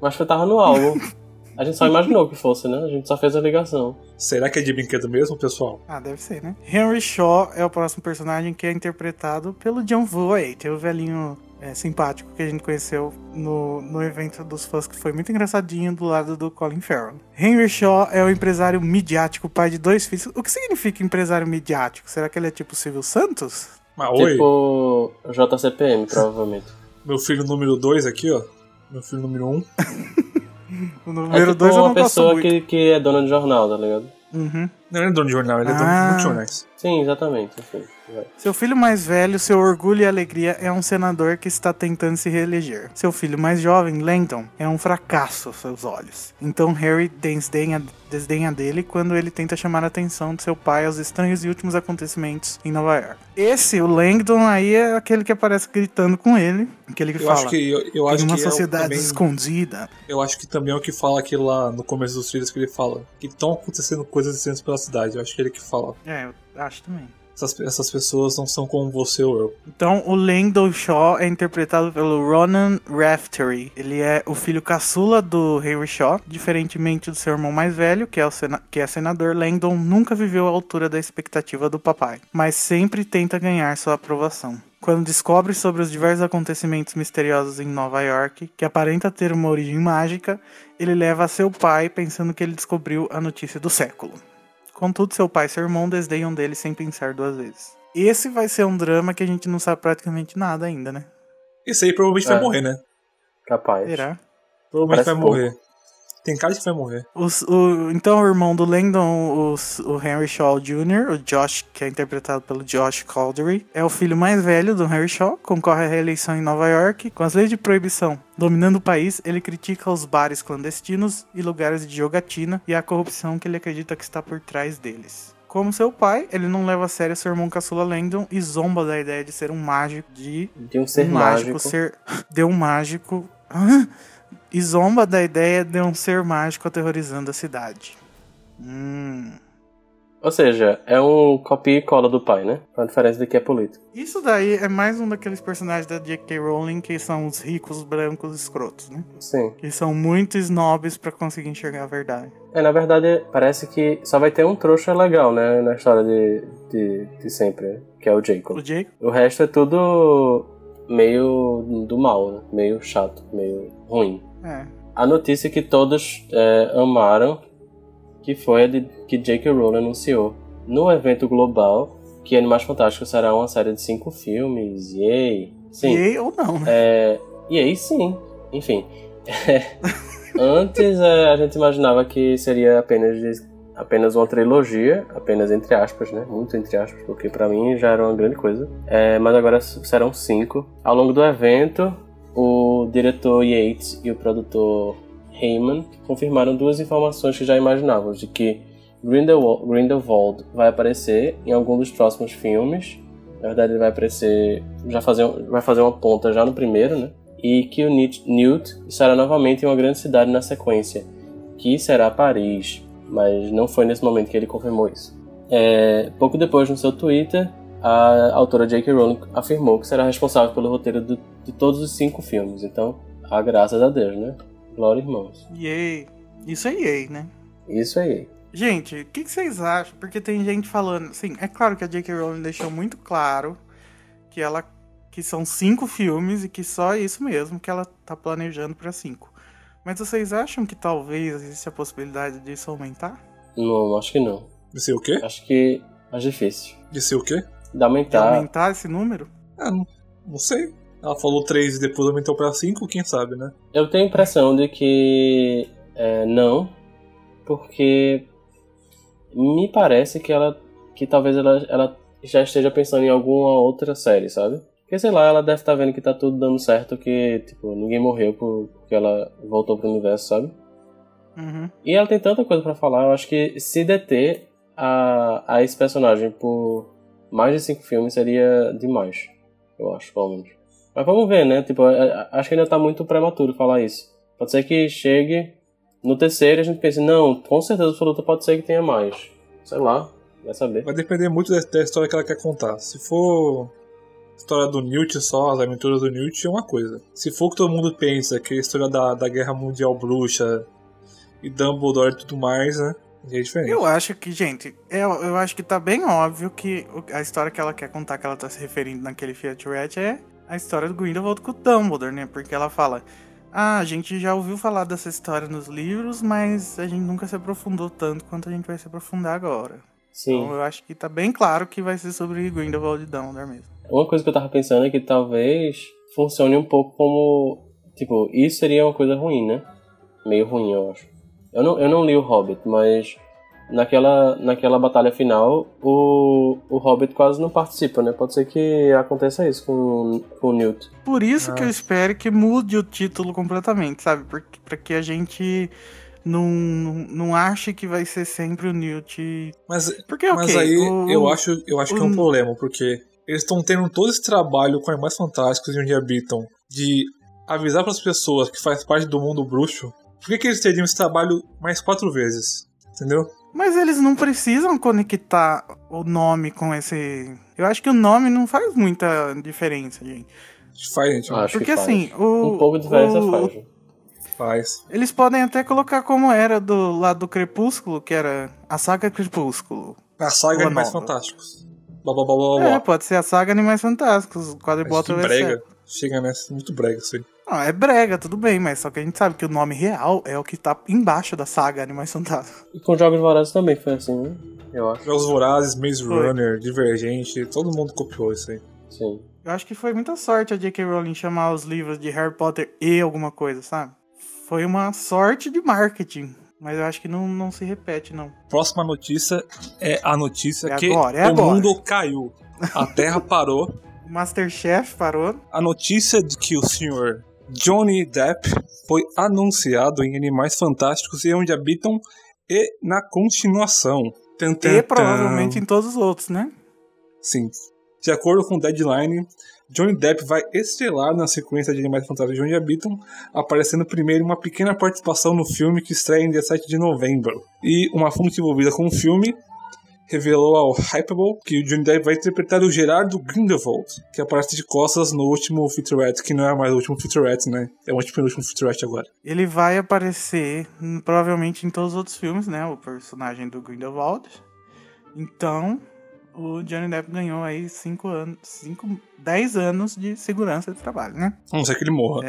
Mas foi tava no álbum. A gente só imaginou que fosse, né? A gente só fez a ligação. Será que é de brinquedo mesmo, pessoal? Ah, deve ser, né? Henry Shaw é o próximo personagem que é interpretado pelo John Voight, o velhinho é, simpático que a gente conheceu no, no evento dos fãs, que foi muito engraçadinho do lado do Colin Farrell. Henry Shaw é o empresário midiático, pai de dois filhos. O que significa empresário midiático? Será que ele é tipo Silvio Santos? Mas oi, Tipo JCPM, provavelmente. meu filho número 2 aqui, ó. Meu filho número 1. Um. O É número tipo 2 eu uma não gosto pessoa muito. que, que é dona de jornal, tá ligado? Uhum. Não, ele é dono de jornal, ele é dono Ah. de muitos jornais. Sim, exatamente. Enfim. Seu filho mais velho, seu orgulho e alegria, é um senador que está tentando se reeleger. Seu filho mais jovem, Langdon, é um fracasso aos seus olhos. Então Harry desdenha, desdenha dele quando ele tenta chamar a atenção de seu pai aos estranhos e últimos acontecimentos em Nova York. Esse, o Langdon, aí é aquele que aparece gritando com ele, aquele que Eu fala. acho que, eu, eu acho uma que é sociedade também, escondida. Eu acho que também é o que fala aquilo lá no começo dos trilhos que ele fala. Que estão acontecendo coisas estranhas pela cidade. Eu acho que ele que fala. É, eu acho também. Essas, essas pessoas não são como você ou eu. Então, o Landon Shaw é interpretado pelo Ronan Raftery. Ele é o filho caçula do Henry Shaw. Diferentemente do seu irmão mais velho, que é, o sena- que é senador, Landon nunca viveu à altura da expectativa do papai, mas sempre tenta ganhar sua aprovação. Quando descobre sobre os diversos acontecimentos misteriosos em Nova York, que aparenta ter uma origem mágica, ele leva a seu pai pensando que ele descobriu a notícia do século. Contudo, seu pai e seu irmão desdenham dele sem pensar duas vezes. Esse vai ser um drama que a gente não sabe praticamente nada ainda, né? Esse aí provavelmente É. vai morrer, né? Capaz. Será? Provavelmente Parece vai morrer. Tem cara de que vai morrer. Os- o- então, o irmão do Langdon, os- o Henry Shaw Jr., o Josh, que é interpretado pelo Josh Caldery, é o filho mais velho do Henry Shaw, concorre à reeleição em Nova York. Com as leis de proibição dominando o país, ele critica os bares clandestinos e lugares de jogatina e a corrupção que ele acredita que está por trás deles. Como seu pai, ele não leva a sério seu irmão caçula Langdon e zomba da ideia de ser um mágico de De um ser um mágico. ser de um mágico? e zomba da ideia de um ser mágico aterrorizando a cidade. Hum. Ou seja, é um copia e cola do pai, né? A diferença de que é político. Isso daí é mais um daqueles personagens da J.K. Rowling que são os ricos brancos escrotos, né? Sim. Que são muito snobs pra conseguir enxergar a verdade. É, na verdade, parece que só vai ter um trouxa legal, né? Na história de, de, de sempre? Que é o Jacob. O Jake? O resto é tudo meio do mal, né? Meio chato, meio ruim. É. A notícia que todos é, amaram, que foi a de que J.K. Rowling anunciou no evento global que Animais Fantásticos será uma série de cinco filmes. Yay! Sim. E ou não, né? É, e aí sim, enfim. Antes é, a gente imaginava que seria apenas, de- apenas uma trilogia, apenas entre aspas, né? Muito entre aspas, porque pra mim já era uma grande coisa. É, mas agora serão cinco. Ao longo do evento, o diretor Yates e o produtor Heyman confirmaram duas informações que já imaginávamos, de que Grindelwald, Grindelwald vai aparecer em algum dos próximos filmes. Na verdade, ele vai aparecer, já fazer, vai fazer uma ponta já no primeiro, né? E que o Newt, estará novamente em uma grande cidade na sequência, que será Paris, mas não foi nesse momento que ele confirmou isso. É, pouco depois, no seu Twitter, a autora J.K. Rowling afirmou que será responsável pelo roteiro do- de todos os cinco filmes. Então, a graças a Deus, né? Glória, irmãos. Yay. Isso é yay, né? Isso aí. Gente, o que, que vocês acham? Porque tem gente falando. Sim, é claro que a J.K. Rowling deixou muito claro que ela. que são cinco filmes e que só é isso mesmo que ela tá planejando pra cinco. Mas vocês acham que talvez existe a possibilidade disso aumentar? Não, acho que não. De ser o quê? Acho que é mais difícil. De ser o quê? De De aumentar. aumentar esse número? Ah, não, não sei. Ela falou 3 e depois aumentou pra 5, quem sabe, né? Eu tenho a impressão de que é, não, porque me parece que ela que talvez ela, ela já esteja pensando em alguma outra série, sabe? Porque sei lá, ela deve estar vendo que tá tudo dando certo, que tipo ninguém morreu por- porque ela voltou pro universo, sabe? Uhum. E ela tem tanta coisa pra falar, eu acho que se deter a, a esse personagem por mais de cinco filmes seria demais. Eu acho, pelo menos. Mas vamos ver, né? Tipo, acho que ainda tá muito prematuro falar isso. Pode ser que chegue no terceiro e a gente pense, não, com certeza absoluta pode ser que tenha mais. Sei lá, vai saber. Vai depender muito da, da história que ela quer contar. Se for história do Newt só, as aventuras do Newt, é uma coisa. Se for o que todo mundo pensa, que é a história da, da Guerra Mundial Bruxa e Dumbledore e tudo mais, né? É diferente. Eu acho que, gente, eu, eu acho que tá bem óbvio que a história que ela quer contar, que ela tá se referindo naquele Fiat Red, é a história do Grindelwald com o Dumbledore, né? Porque ela fala, ah, a gente já ouviu falar dessa história nos livros, mas a gente nunca se aprofundou tanto quanto a gente vai se aprofundar agora. Sim. Então eu acho que tá bem claro que vai ser sobre Grindelwald e Dumbledore mesmo. Uma coisa que eu tava pensando é que talvez funcione um pouco como. Tipo, isso seria uma coisa ruim, né? Meio ruim, eu acho. Eu não, eu não li o Hobbit, mas naquela, naquela batalha final, o, o Hobbit quase não participa, né? Pode ser que aconteça isso com, com o Newt. Por isso Ah. que eu espero que mude o título completamente, sabe? Pra que a gente não, não, não ache que vai ser sempre o Newt. Mas, Porque, ok. mas aí o- eu acho, eu acho que é um o- problema, porque eles estão tendo todo esse trabalho com Animais Fantásticos e onde habitam de avisar para as pessoas que faz parte do mundo bruxo. Por que, que eles teriam esse trabalho mais quatro vezes? Entendeu? Mas eles não precisam conectar o nome com esse. Eu acho que o nome não faz muita diferença, gente. Faz, gente. Acho Porque que faz. assim, o. Um pouco de diferença o- faz. Faz. Eles podem até colocar como era do lado do Crepúsculo, que era a saga Crepúsculo. A saga Animais. Fantásticos. Blá blá blá blá blá. É, pode ser a saga Animais Fantásticos. O vai brega. ser. Chega nessa. Muito brega isso aí. Não, é brega, tudo bem, mas só que a gente sabe que o nome real é o que tá embaixo da saga Animais Fantásticos. E com Jogos Vorazes também foi assim, né? Eu acho. Jogos Vorazes, Maze Foi. Runner, Divergente, todo mundo copiou isso aí. Sim. Eu acho que foi muita sorte a J.K. Rowling chamar os livros de Harry Potter e alguma coisa, sabe? Foi uma sorte de marketing. Mas eu acho que não, não se repete, não. Próxima notícia é a notícia É que agora, é o agora. mundo caiu. A Terra parou. Masterchef parou. A notícia de que o senhor Johnny Depp foi anunciado em Animais Fantásticos e Onde Habitam e na continuação. Tan, tan, E tan. provavelmente em todos os outros, né? Sim. De acordo com o Deadline, Johnny Depp vai estrelar na sequência de Animais Fantásticos de Onde Habitam, aparecendo primeiro em uma pequena participação no filme que estreia em 17 de novembro. E uma fonte envolvida com o filme revelou ao Hypable que o Johnny Depp vai interpretar o Gerardo Grindelwald, que aparece de costas no último featurette, que não é mais o último featurette, né? É o antepenúltimo featurette agora. Ele vai aparecer hum, provavelmente em todos os outros filmes, né? O personagem do Grindelwald. Então, o Johnny Depp ganhou aí 5 anos, 5, 10 anos de segurança de trabalho, né? A não ser que ele morra.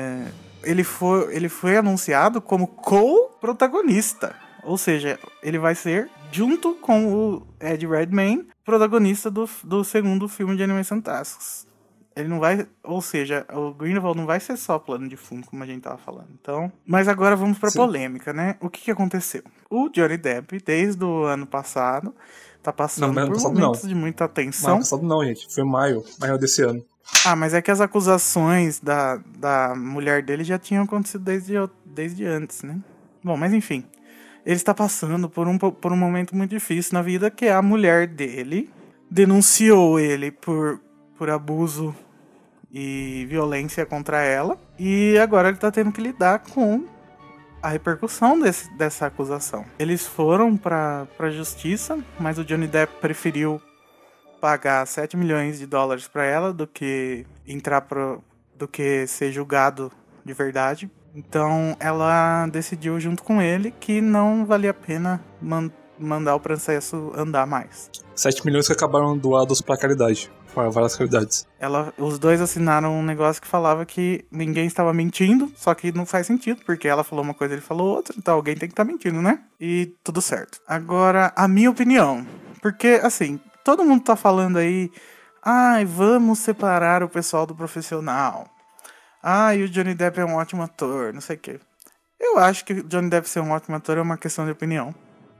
Ele foi, ele foi anunciado como co-protagonista. Ou seja, ele vai ser, junto com o Ed Redmayne, protagonista do, do segundo filme de Animais Fantásticos. Ele não vai. Ou seja, o Grindelwald não vai ser só plano de fundo, como a gente tava falando. Então. Mas agora vamos pra Sim. polêmica, né? O que, que aconteceu? O Johnny Depp, desde o ano passado, tá passando Não, por passado momentos não. de muita tensão. passado não, gente. Foi maio. Maio desse ano. Ah, mas é que as acusações da, da mulher dele já tinham acontecido desde, desde antes, né? Bom, mas enfim. Ele está passando por um, po- por um momento muito difícil na vida, que é a mulher dele denunciou ele por, por abuso e violência contra ela. E agora ele está tendo que lidar com a repercussão desse, dessa acusação. Eles foram para a justiça, mas o Johnny Depp preferiu pagar 7 milhões de dólares para ela do que entrar pro, do que ser julgado de verdade. Então ela decidiu junto com ele que não valia a pena man- mandar o processo andar mais. 7 milhões que acabaram doados pra caridade. Para várias caridades. Ela, os dois assinaram um negócio que falava que ninguém estava mentindo, só que não faz sentido, porque ela falou uma coisa, ele falou outra, então alguém tem que estar mentindo, né? E tudo certo. Agora, a minha opinião, porque assim, todo mundo tá falando aí, ai, vamos separar o pessoal do profissional. Ai, o Johnny Depp é um ótimo ator, não sei o quê. Eu acho que o Johnny Depp ser um ótimo ator é uma questão de opinião.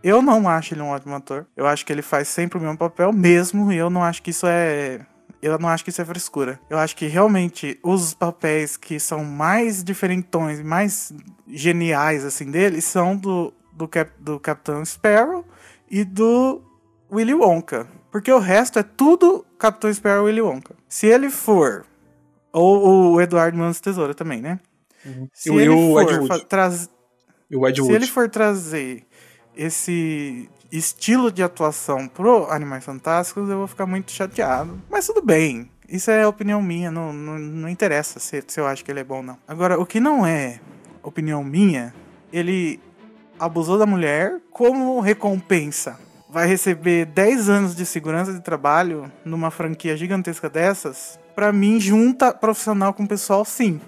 Eu não acho ele um ótimo ator. Eu acho que ele faz sempre o mesmo papel mesmo, e eu não acho que isso é eu não acho que isso é frescura. Eu acho que realmente os papéis que são mais diferentões, mais geniais assim dele, são do do, Cap, do Capitão Sparrow e do Willy Wonka, porque o resto é tudo Capitão Sparrow e Willy Wonka. Se ele for ou o Eduardo Mãos Tesoura também, né? Se E ele o for Ed Wood. se ele for trazer esse estilo de atuação pro Animais Fantásticos, eu vou ficar muito chateado. Mas tudo bem. Isso é opinião minha, não, não, não interessa se, se eu acho que ele é bom ou não. Agora, o que não é opinião minha, ele abusou da mulher como recompensa. Vai receber 10 anos de segurança de trabalho numa franquia gigantesca dessas. Pra mim, junta profissional com pessoal, sim.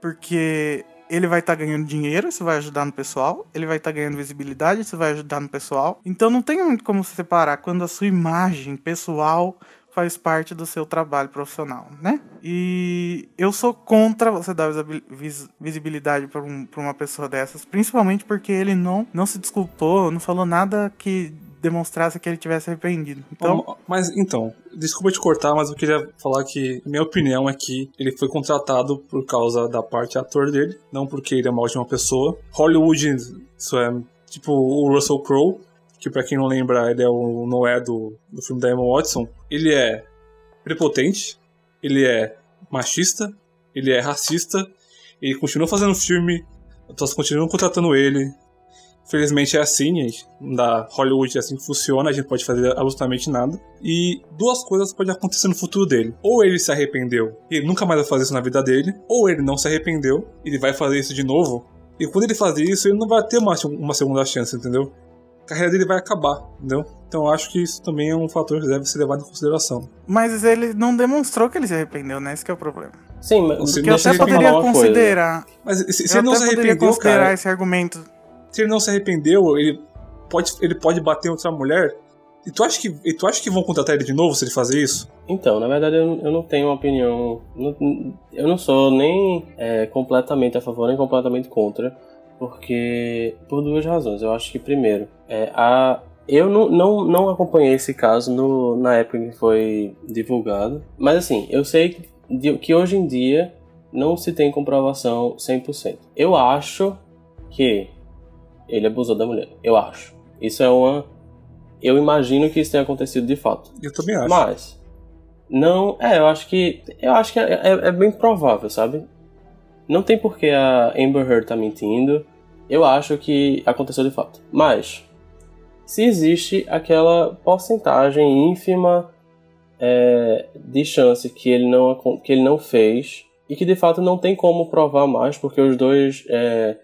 Porque ele vai estar ganhando dinheiro, isso vai ajudar no pessoal. Ele vai estar ganhando visibilidade, isso vai ajudar no pessoal. Então não tem muito como separar quando a sua imagem pessoal faz parte do seu trabalho profissional, né? E eu sou contra você dar visibil- vis- visibilidade para um, uma pessoa dessas, principalmente porque ele não, não se desculpou, não falou nada que demonstrasse que ele tivesse arrependido. Então, Mas então, desculpa te cortar, mas eu queria falar que minha opinião é que ele foi contratado por causa da parte ator dele, não porque ele é uma ótima pessoa. Hollywood, isso é tipo o Russell Crowe, que pra quem não lembra, ele é o Noé do, do filme da Emma Watson. Ele é prepotente, ele é machista, ele é racista, ele continua fazendo filme, as pessoas continuam contratando ele. Felizmente é assim, gente. Da Hollywood é assim que funciona, a gente pode fazer absolutamente nada. E duas coisas podem acontecer no futuro dele. Ou ele se arrependeu e ele nunca mais vai fazer isso na vida dele, ou ele não se arrependeu, ele vai fazer isso de novo. E quando ele fazer isso, ele não vai ter uma, uma segunda chance, entendeu? A carreira dele vai acabar, entendeu? Então eu acho que isso também é um fator que deve ser levado em consideração. mas ele não demonstrou que ele se arrependeu, né? Esse que é o problema. Sim, mas Você Porque eu até poderia coisa. considerar. Mas se, se ele não até se poderia arrependeu, considerar cara, esse argumento. Se ele não se arrependeu, ele pode, ele pode bater em outra mulher. E tu acha que, e tu acha que vão contratar ele de novo se ele fazer isso? Então, na verdade, eu, eu não tenho uma opinião. eu não sou nem é, completamente a favor nem completamente contra, porque. por duas razões. Eu acho que, primeiro, é, a, eu não, não, não acompanhei esse caso no, na época em que foi divulgado, mas assim, eu sei que, que hoje em dia não se tem comprovação 100%. Eu acho que ele abusou da mulher. Eu acho. Isso é uma. Eu imagino que isso tenha acontecido de fato. Eu também acho. Mas não, é, eu acho que eu acho que é, é- é bem provável, sabe? Não tem por que a Amber Heard tá mentindo. Eu acho que aconteceu de fato. Mas se existe aquela porcentagem ínfima é, de chance que ele não que ele não fez e que de fato não tem como provar mais porque os dois é,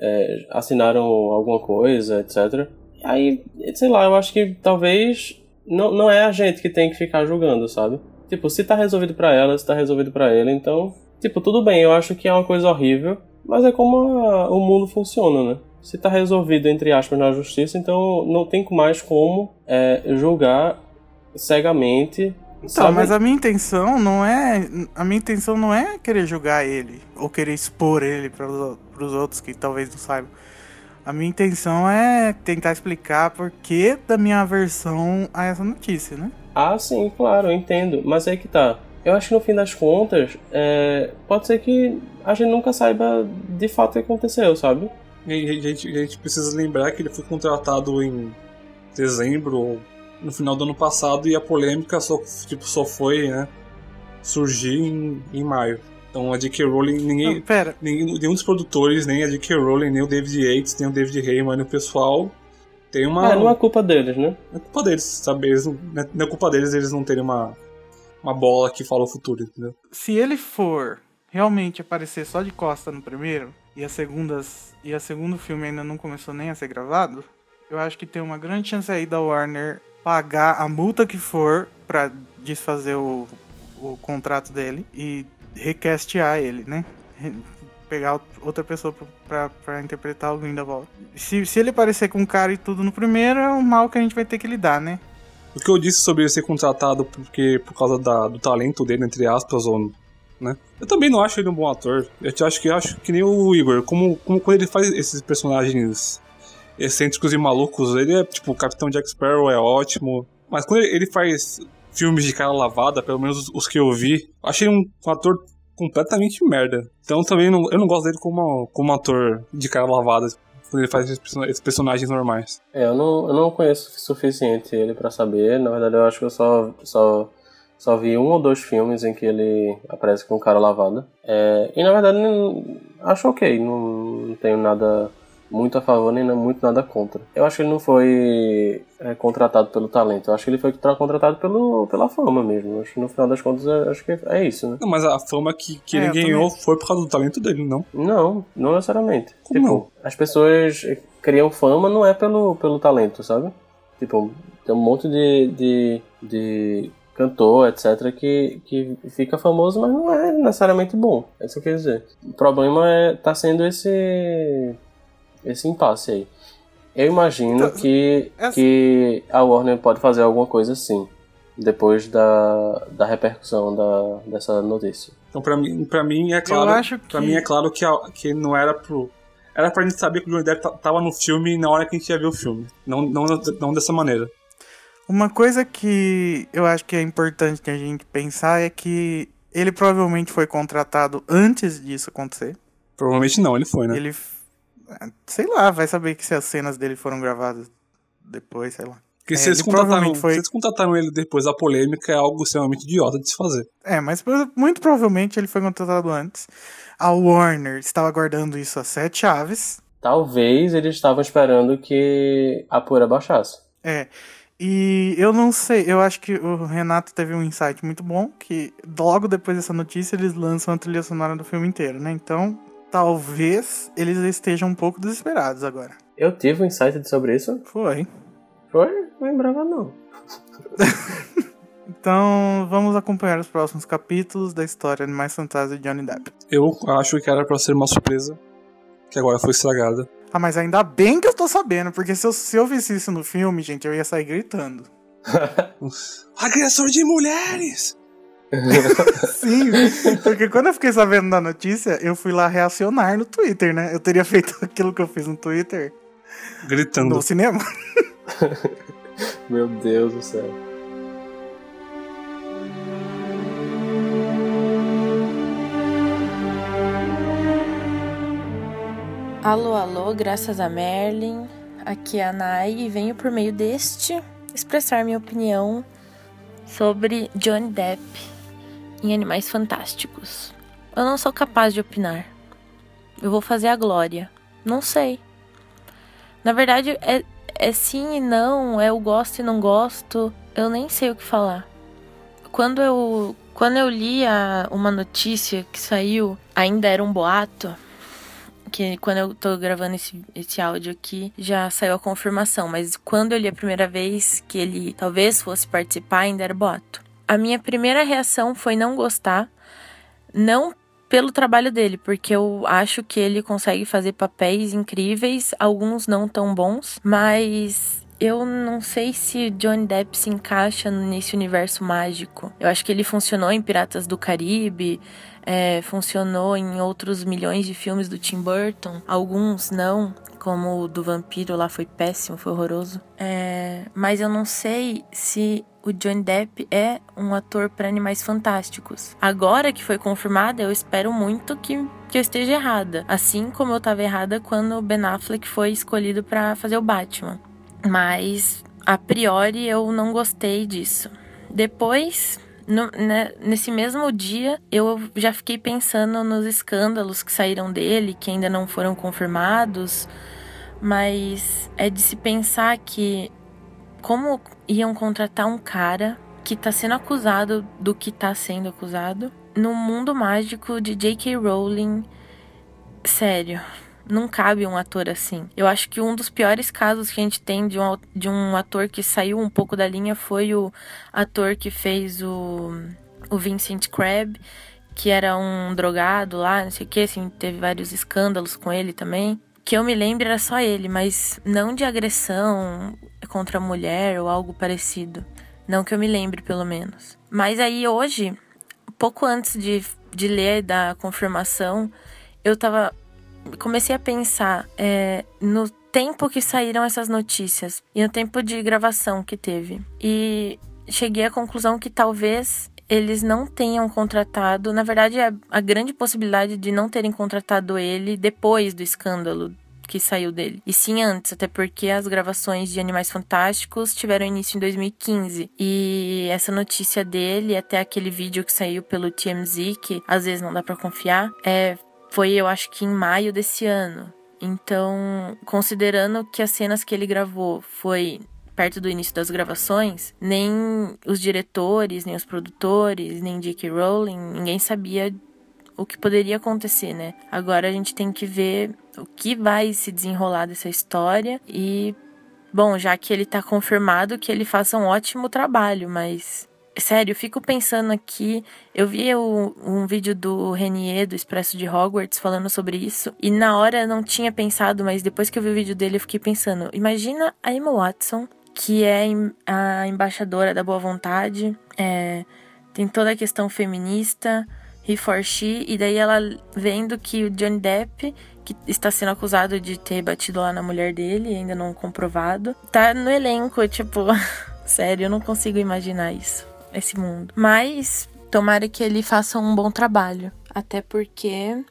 é, assinaram alguma coisa, etc. Aí, sei lá, eu acho que talvez não, não é a gente que tem que ficar julgando, sabe? Tipo, se tá resolvido pra ela, se tá resolvido pra ele, então, tipo, tudo bem, eu acho que é uma coisa horrível, mas é como a- o mundo funciona, né? Se tá resolvido, entre aspas, na justiça, então não tem mais como é, julgar cegamente. Então, sabe? mas a minha intenção não é. A minha intenção não é querer julgar ele ou querer expor ele para os outros que talvez não saibam. A minha intenção é tentar explicar por que da minha aversão a essa notícia, né? Ah, sim, claro, eu entendo. Mas aí que tá. Eu acho que no fim das contas, é, pode ser que a gente nunca saiba de fato o que aconteceu, sabe? A gente, a gente precisa lembrar que ele foi contratado em dezembro ou no final do ano passado e a polêmica só, tipo, só foi né, surgir em, em maio. Então a J.K. Rowling, ninguém, Não, pera, nenhum, nenhum dos produtores, nem a J.K. Rowling, nem o David Yates, nem o David Heyman, nem o pessoal tem uma. É, não é culpa deles, né? é culpa deles, sabe? Eles não, não é- não é culpa deles eles não terem uma, uma bola que fala o futuro, entendeu? se ele for realmente aparecer só de costa no primeiro e a segundas e a segundo filme ainda não começou nem a ser gravado, eu acho que tem uma grande chance aí da Warner pagar a multa que for pra desfazer o, o contrato dele e recastear ele, né? Pegar outra pessoa pra interpretar o Grindelwald. Se, se ele aparecer com cara e tudo no primeiro, é um mal que a gente vai ter que lidar, né? O que eu disse sobre ele ser contratado porque por causa da- do talento dele, entre aspas, ou, né? Eu também não acho ele um bom ator. Eu acho que acho que nem o Igor, como, como quando ele faz esses personagens excêntricos e malucos, ele é tipo o Capitão Jack Sparrow é ótimo, mas quando ele, faz filmes de cara lavada, pelo menos os, que eu vi, achei um, ator completamente merda. Então também não, eu não gosto dele como, como ator de cara lavada quando ele faz esses, person- esses personagens normais. É, eu não, eu não conheço o suficiente ele pra saber. Na verdade, eu acho que eu só, só, só vi um ou dois filmes em que ele aparece com cara lavada. É, e na verdade, acho ok. Não, não tenho nada muito a favor nem muito nada contra. Eu acho que ele não foi é, contratado pelo talento. Eu acho que ele foi tra- contratado pelo, pela fama mesmo. Eu Acho que no final das contas, eu acho que é isso, né? Não, mas a fama que, que É, ele ganhou também. foi por causa do talento dele, não. Não, não necessariamente. Como tipo, não? as pessoas criam fama não é pelo, pelo talento, sabe? Tipo, tem um monte de, de, de cantor, etc., que, que fica famoso, mas não é necessariamente bom. É isso que eu quero dizer. O problema é tá sendo esse esse impasse aí. Eu imagino Então, que, essa- que a Warner pode fazer alguma coisa assim, depois da, da repercussão da, dessa notícia. Então, pra mim, pra mim é claro. eu acho que Pra mim é claro que, a- que não era pro. era pra gente saber que o Johnny Depp tava no filme na hora que a gente ia ver o filme. Não, não, não dessa maneira. Uma coisa que eu acho que é importante a gente pensar é que ele provavelmente foi contratado antes disso acontecer. Provavelmente não, ele foi, né? Ele. Sei lá, vai saber que se as cenas dele foram gravadas depois, sei lá. Porque é, se, eles contrataram, foi... se eles contrataram ele depois da polêmica, é algo extremamente idiota de se fazer. É, mas muito provavelmente ele foi contratado antes. A Warner estava aguardando isso a sete chaves. Talvez eles estavam esperando que a poeira baixasse. É. E eu não sei, eu acho que o Renato teve um insight muito bom, que logo depois dessa notícia eles lançam a trilha sonora do filme inteiro, né? Então, talvez eles estejam um pouco desesperados agora. Eu tive um insight sobre isso? Foi. Foi? Não lembrava não. então, vamos acompanhar os próximos capítulos da história de Mais Fantasia de Johnny Depp. Eu acho que era para ser uma surpresa, que agora foi estragada. Ah, mas ainda bem que eu tô sabendo, porque se eu, se eu visse isso no filme, gente, eu ia sair gritando. Agressor de mulheres! Sim, porque quando eu fiquei sabendo da notícia, eu fui lá reacionar no Twitter, né? Eu teria feito aquilo que eu fiz no Twitter. Gritando. No cinema. Meu Deus do céu. Alô, alô, graças a Merlin. Aqui é a Nai e venho por meio deste expressar minha opinião sobre Johnny Depp em Animais Fantásticos. Eu não sou capaz de opinar. Eu vou fazer a glória. Não sei. Na verdade, é, é sim e não, é eu gosto e não gosto. Eu nem sei o que falar. Quando eu, quando eu li a, uma notícia que saiu, ainda era um boato que quando eu tô gravando esse, esse áudio aqui, já saiu a confirmação, mas quando eu li a primeira vez que ele talvez fosse participar, ainda era boato. A minha primeira reação foi não gostar, não pelo trabalho dele, porque eu acho que ele consegue fazer papéis incríveis, alguns não tão bons, mas eu não sei se Johnny Depp se encaixa nesse universo mágico. Eu acho que ele funcionou em Piratas do Caribe, é, funcionou em outros milhões de filmes do Tim Burton, alguns não, como o do vampiro lá foi péssimo, foi horroroso. É, mas eu não sei se o Johnny Depp é um ator para Animais Fantásticos. Agora que foi confirmado, eu espero muito que, que eu esteja errada. Assim como eu estava errada quando o Ben Affleck foi escolhido para fazer o Batman. Mas a priori eu não gostei disso. Depois no, né, nesse mesmo dia, eu já fiquei pensando nos escândalos que saíram dele, que ainda não foram confirmados, mas é de se pensar que como iam contratar um cara que está sendo acusado do que está sendo acusado no mundo mágico de J.K. Rowling. Sério, não cabe um ator assim. Eu acho que um dos piores casos que a gente tem de um, de um ator que saiu um pouco da linha foi o ator que fez o, o Vincent Crabbe, que era um drogado lá, não sei o que, assim, teve vários escândalos com ele também. Que eu me lembro era só ele, mas não de agressão contra a mulher ou algo parecido. Não que eu me lembre, pelo menos. Mas aí hoje, pouco antes de, de ler da confirmação, eu tava comecei a pensar é, no tempo que saíram essas notícias e no tempo de gravação que teve. E cheguei à conclusão que talvez eles não tenham contratado, na verdade, é a grande possibilidade de não terem contratado ele depois do escândalo que saiu dele. E sim antes, até porque as gravações de Animais Fantásticos tiveram início em 2015. E essa notícia dele, até aquele vídeo que saiu pelo TMZ, que às vezes não dá para confiar, é, foi, eu acho que em maio desse ano. Então, considerando que as cenas que ele gravou foi perto do início das gravações, nem os diretores, nem os produtores, nem J.K. Rowling, ninguém sabia o que poderia acontecer, né? Agora a gente tem que ver o que vai se desenrolar dessa história e bom, já que ele tá confirmado que ele faça um ótimo trabalho, mas Sério, eu fico pensando aqui. Eu vi o, um vídeo do Renier, do Expresso de Hogwarts, falando sobre isso. E na hora eu não tinha pensado, mas depois que eu vi o vídeo dele, eu fiquei pensando: imagina a Emma Watson, que é a embaixadora da boa vontade, é, tem toda a questão feminista, He for She, e daí ela vendo que o Johnny Depp, que está sendo acusado de ter batido lá na mulher dele, ainda não comprovado, tá no elenco, tipo, sério, eu não consigo imaginar isso, esse mundo. Mas tomara que ele faça um bom trabalho, até porque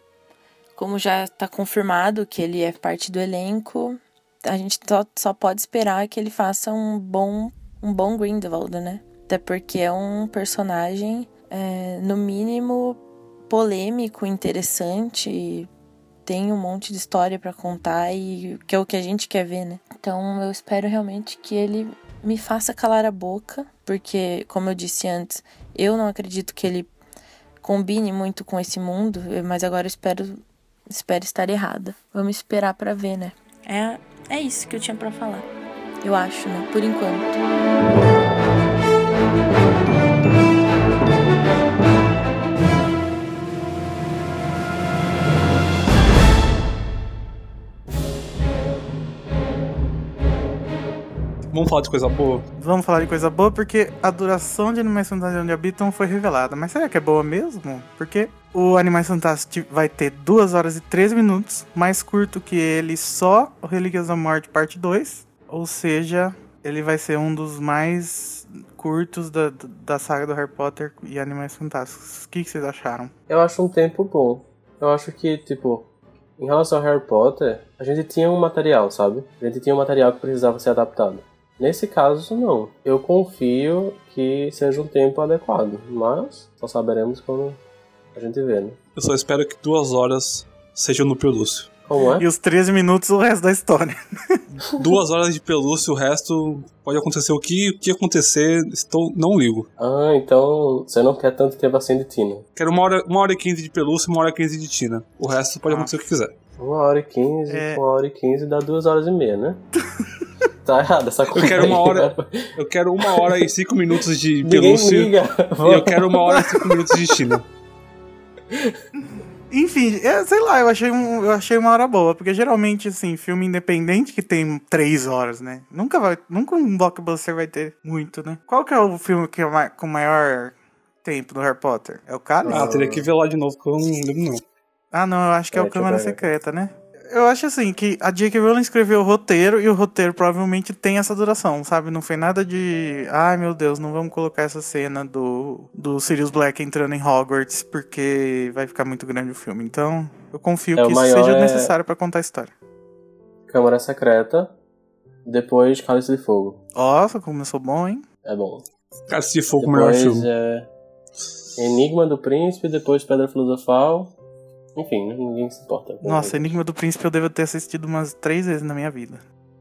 como já está confirmado que ele é parte do elenco, a gente só, só pode esperar que ele faça um bom um bom Grindelwald, né? Até porque é um personagem, é, no mínimo, polêmico, interessante, tem um monte de história para contar e que é o que a gente quer ver, né? Então eu espero realmente que ele me faça calar a boca, porque, como eu disse antes, eu não acredito que ele combine muito com esse mundo, mas agora eu espero, espero estar errada. Vamos esperar para ver, né? É, é isso que eu tinha para falar. Eu acho, né? Por enquanto. Vamos falar de coisa boa? Vamos falar de coisa boa porque a duração de Animais Fantásticos onde habitam foi revelada. Mas será que é boa mesmo? Porque o Animais Fantásticos vai ter 2 horas e 13 minutos, mais curto que ele só o Relíquias da Morte parte 2. Ou seja, ele vai ser um dos mais curtos da, da saga do Harry Potter e Animais Fantásticos. O que, que vocês acharam? Eu acho um tempo bom. Eu acho que, tipo, em relação ao Harry Potter, a gente tinha um material, sabe? A gente tinha um material que precisava ser adaptado. Nesse caso, não. Eu confio que seja um tempo adequado, mas só saberemos quando a gente vê, né? Eu só espero que duas horas sejam no pelúcio. Como é? E os 13 minutos o resto da história. duas horas de pelúcio, o resto pode acontecer o que, o que acontecer, estou, não ligo. Ah, então você não quer tanto tempo assim de Tina. Quero uma hora, uma hora e quinze de pelúcio e uma hora e quinze de Tina. O resto pode Ah. acontecer o que quiser. Uma hora e quinze, É. uma hora e quinze dá duas horas e meia, né? tá errado essa conta. quero uma aí, hora- né? Eu quero uma hora e cinco minutos de pelúcio. liga. E eu quero uma hora e cinco minutos de Tina. Enfim, é, sei lá, eu achei, um, eu achei uma hora boa, porque geralmente, assim, filme independente que tem três horas, né? Nunca vai, nunca um blockbuster vai ter muito, né? Qual que é o filme que é ma- com maior tempo do Harry Potter? É o Cálice? Ah, teria que ver lá de novo, que eu não lembro não. Ah, não, eu acho que é, É, o eu Câmara. Secreta, né? Eu acho assim que a J.K. Rowling escreveu o roteiro e o roteiro provavelmente tem essa duração, sabe? Não foi nada de. Ai meu Deus, não vamos colocar essa cena do, do Sirius Black entrando em Hogwarts porque vai ficar muito grande o filme. Então, eu confio É, que isso seja é- necessário pra contar a história. Câmara Secreta, depois Cálice de Fogo. Nossa, começou bom, hein? É bom. Cara, se for o melhor Depois filme. é Enigma do Príncipe, depois Pedra Filosofal. Enfim, ninguém se importa. Nossa. Enigma do Príncipe eu devo ter assistido umas três vezes na minha vida.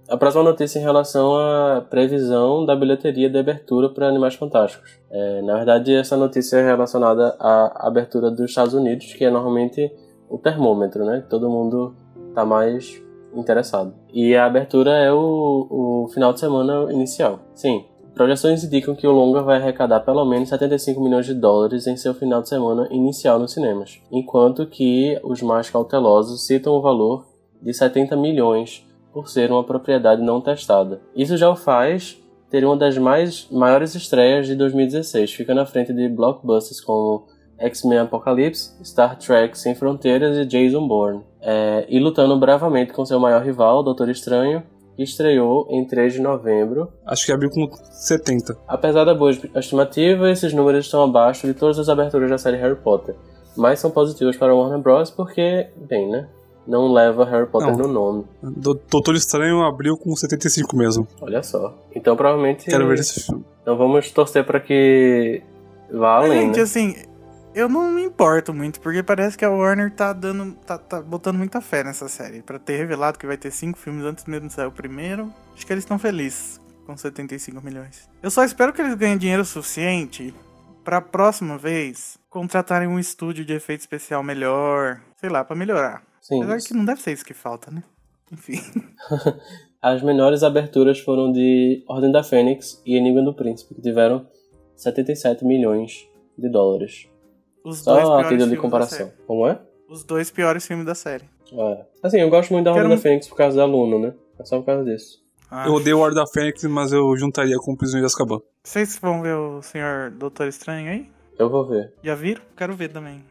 A próxima notícia em relação à previsão da bilheteria de abertura para Animais Fantásticos. É, na verdade, essa notícia é relacionada à abertura dos Estados Unidos, que é normalmente o termômetro, né? Todo mundo tá mais interessado. E a abertura é o, o final de semana inicial. Sim, projeções indicam que o longa vai arrecadar pelo menos 75 milhões de dólares em seu final de semana inicial nos cinemas, enquanto que os mais cautelosos citam o valor de 70 milhões por ser uma propriedade não testada. Isso já o faz ter uma das mais maiores estreias de 2016, fica na frente de blockbusters como X-Men Apocalypse, Star Trek Sem Fronteiras e Jason Bourne, É, e lutando bravamente com seu maior rival, Doutor Estranho, que estreou em 3 de novembro. Acho que abriu com 70. Apesar da boa estimativa, esses números estão abaixo de todas as aberturas da série Harry Potter, mas são positivos para Warner Bros. porque, bem, né? Não leva Harry Potter Não. no nome. Do- Doutor Estranho abriu com 75 mesmo. Olha só. Então provavelmente. Quero ver esse filme. Então vamos torcer para que vá além, Gente, né? assim, eu não me importo muito, porque parece que a Warner tá dando. tá, tá botando muita fé nessa série. Pra ter revelado que vai ter cinco filmes antes mesmo de sair o primeiro. Acho que eles estão felizes com 75 milhões. Eu só espero que eles ganhem dinheiro suficiente pra próxima vez contratarem um estúdio de efeito especial melhor. Sei lá, pra melhorar. Sim. Apesar que não deve ser isso que falta, né? Enfim. As menores aberturas foram de Ordem da Fênix e Enigma do Príncipe, que tiveram 77 milhões de dólares. Os dois Só a piores de filmes da comparação. série. Como é? Os dois piores filmes da série. É. Assim, eu gosto muito da Ordem Quero da Fênix por causa da Luna, né? É só por causa disso. Ah, Eu odeio o Ordem da Fênix, mas eu juntaria com o Prisioneiro de Azkaban. Vocês vão ver o Senhor Doutor Estranho aí? Eu vou ver. Já viram? Quero ver também.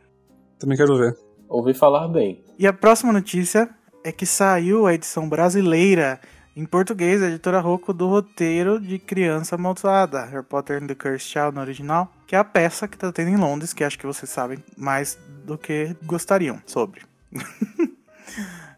Também quero ver. Ouvi falar bem. E a próxima notícia é que saiu a edição brasileira em português, a editora Rocco, do roteiro de Criança Amaldiçoada, Harry Potter and the Cursed Child no original, que é a peça que tá tendo em Londres, que acho que vocês sabem mais do que gostariam sobre.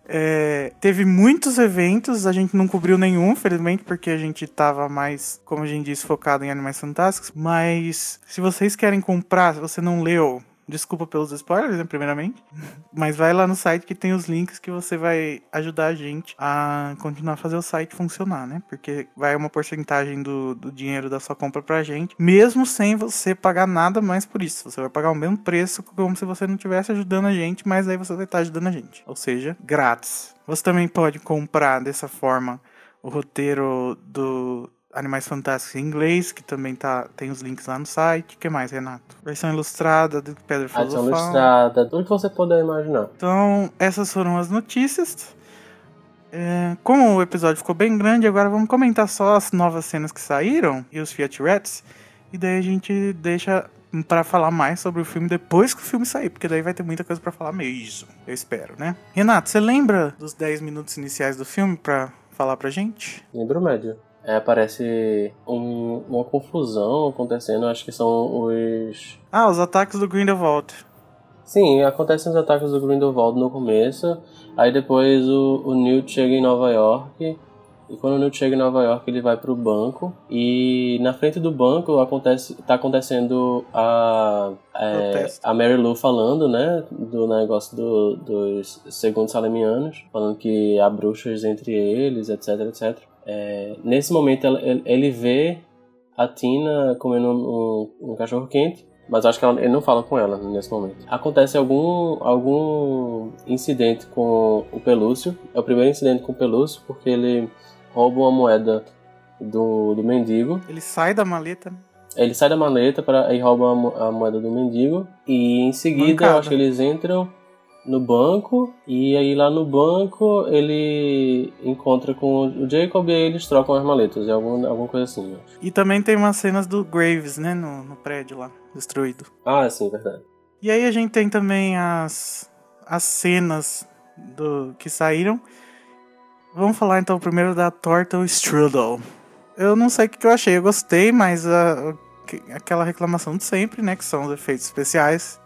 É, teve muitos eventos, a gente não cobriu nenhum, felizmente, porque a gente tava mais, como a gente disse, focado em Animais Fantásticos. Mas se vocês querem comprar, se você não leu, Desculpa pelos spoilers, né, primeiramente. Mas vai lá no site que tem os links que você vai ajudar a gente a continuar a fazer o site funcionar, né? Porque vai uma porcentagem do, do dinheiro da sua compra pra gente, mesmo sem você pagar nada mais por isso. Você vai pagar o mesmo preço como se você não estivesse ajudando a gente, mas aí você vai estar ajudando a gente. Ou seja, grátis. Você também pode comprar dessa forma o roteiro do Animais Fantásticos em inglês, que também tá, tem os links lá no site. O que mais, Renato? Versão ilustrada do Pedro Filosofal. Versão ilustrada, tudo que você puder imaginar. Então, essas foram as notícias. É, como o episódio ficou bem grande, agora vamos comentar só as novas cenas que saíram e os Fiat Rats. E daí a gente deixa para falar mais sobre o filme depois que o filme sair, porque daí vai ter muita coisa para falar mesmo. Eu espero, né? Renato, você lembra dos 10 minutos iniciais do filme para falar pra gente? Lembro médio é, aparece um, uma confusão acontecendo, acho que são os... Ah, os ataques do Grindelwald. Sim, acontecem os ataques do Grindelwald no começo, aí depois o, o Newt chega em Nova York, e quando o Newt chega em Nova York ele vai pro banco, e na frente do banco acontece, tá acontecendo a, é, a Mary Lou falando, né, do negócio do, dos segundos salemianos, falando que há bruxas entre eles, etc, etc. É, nesse momento ele vê a Tina comendo um, um cachorro quente, mas acho que ela, ele não fala com ela nesse momento. Acontece algum, algum incidente com o Pelúcio. É o primeiro incidente com o Pelúcio, porque ele rouba uma moeda do, do mendigo. Ele sai da maleta. Ele sai da maleta para e rouba a, a moeda do mendigo. E em seguida, eu acho que eles entram no banco e aí lá no banco ele encontra com o Jacob e aí eles trocam as maletas, é algum, alguma coisa assim. Né? E também tem umas cenas do Graves, né, no, no prédio lá, destruído. Ah, sim, verdade. E aí a gente tem também as, as cenas do que saíram. Vamos falar então primeiro da Turtle Strudel. Eu não sei o que eu achei, eu gostei, mas a, aquela reclamação de sempre, né, que são os efeitos especiais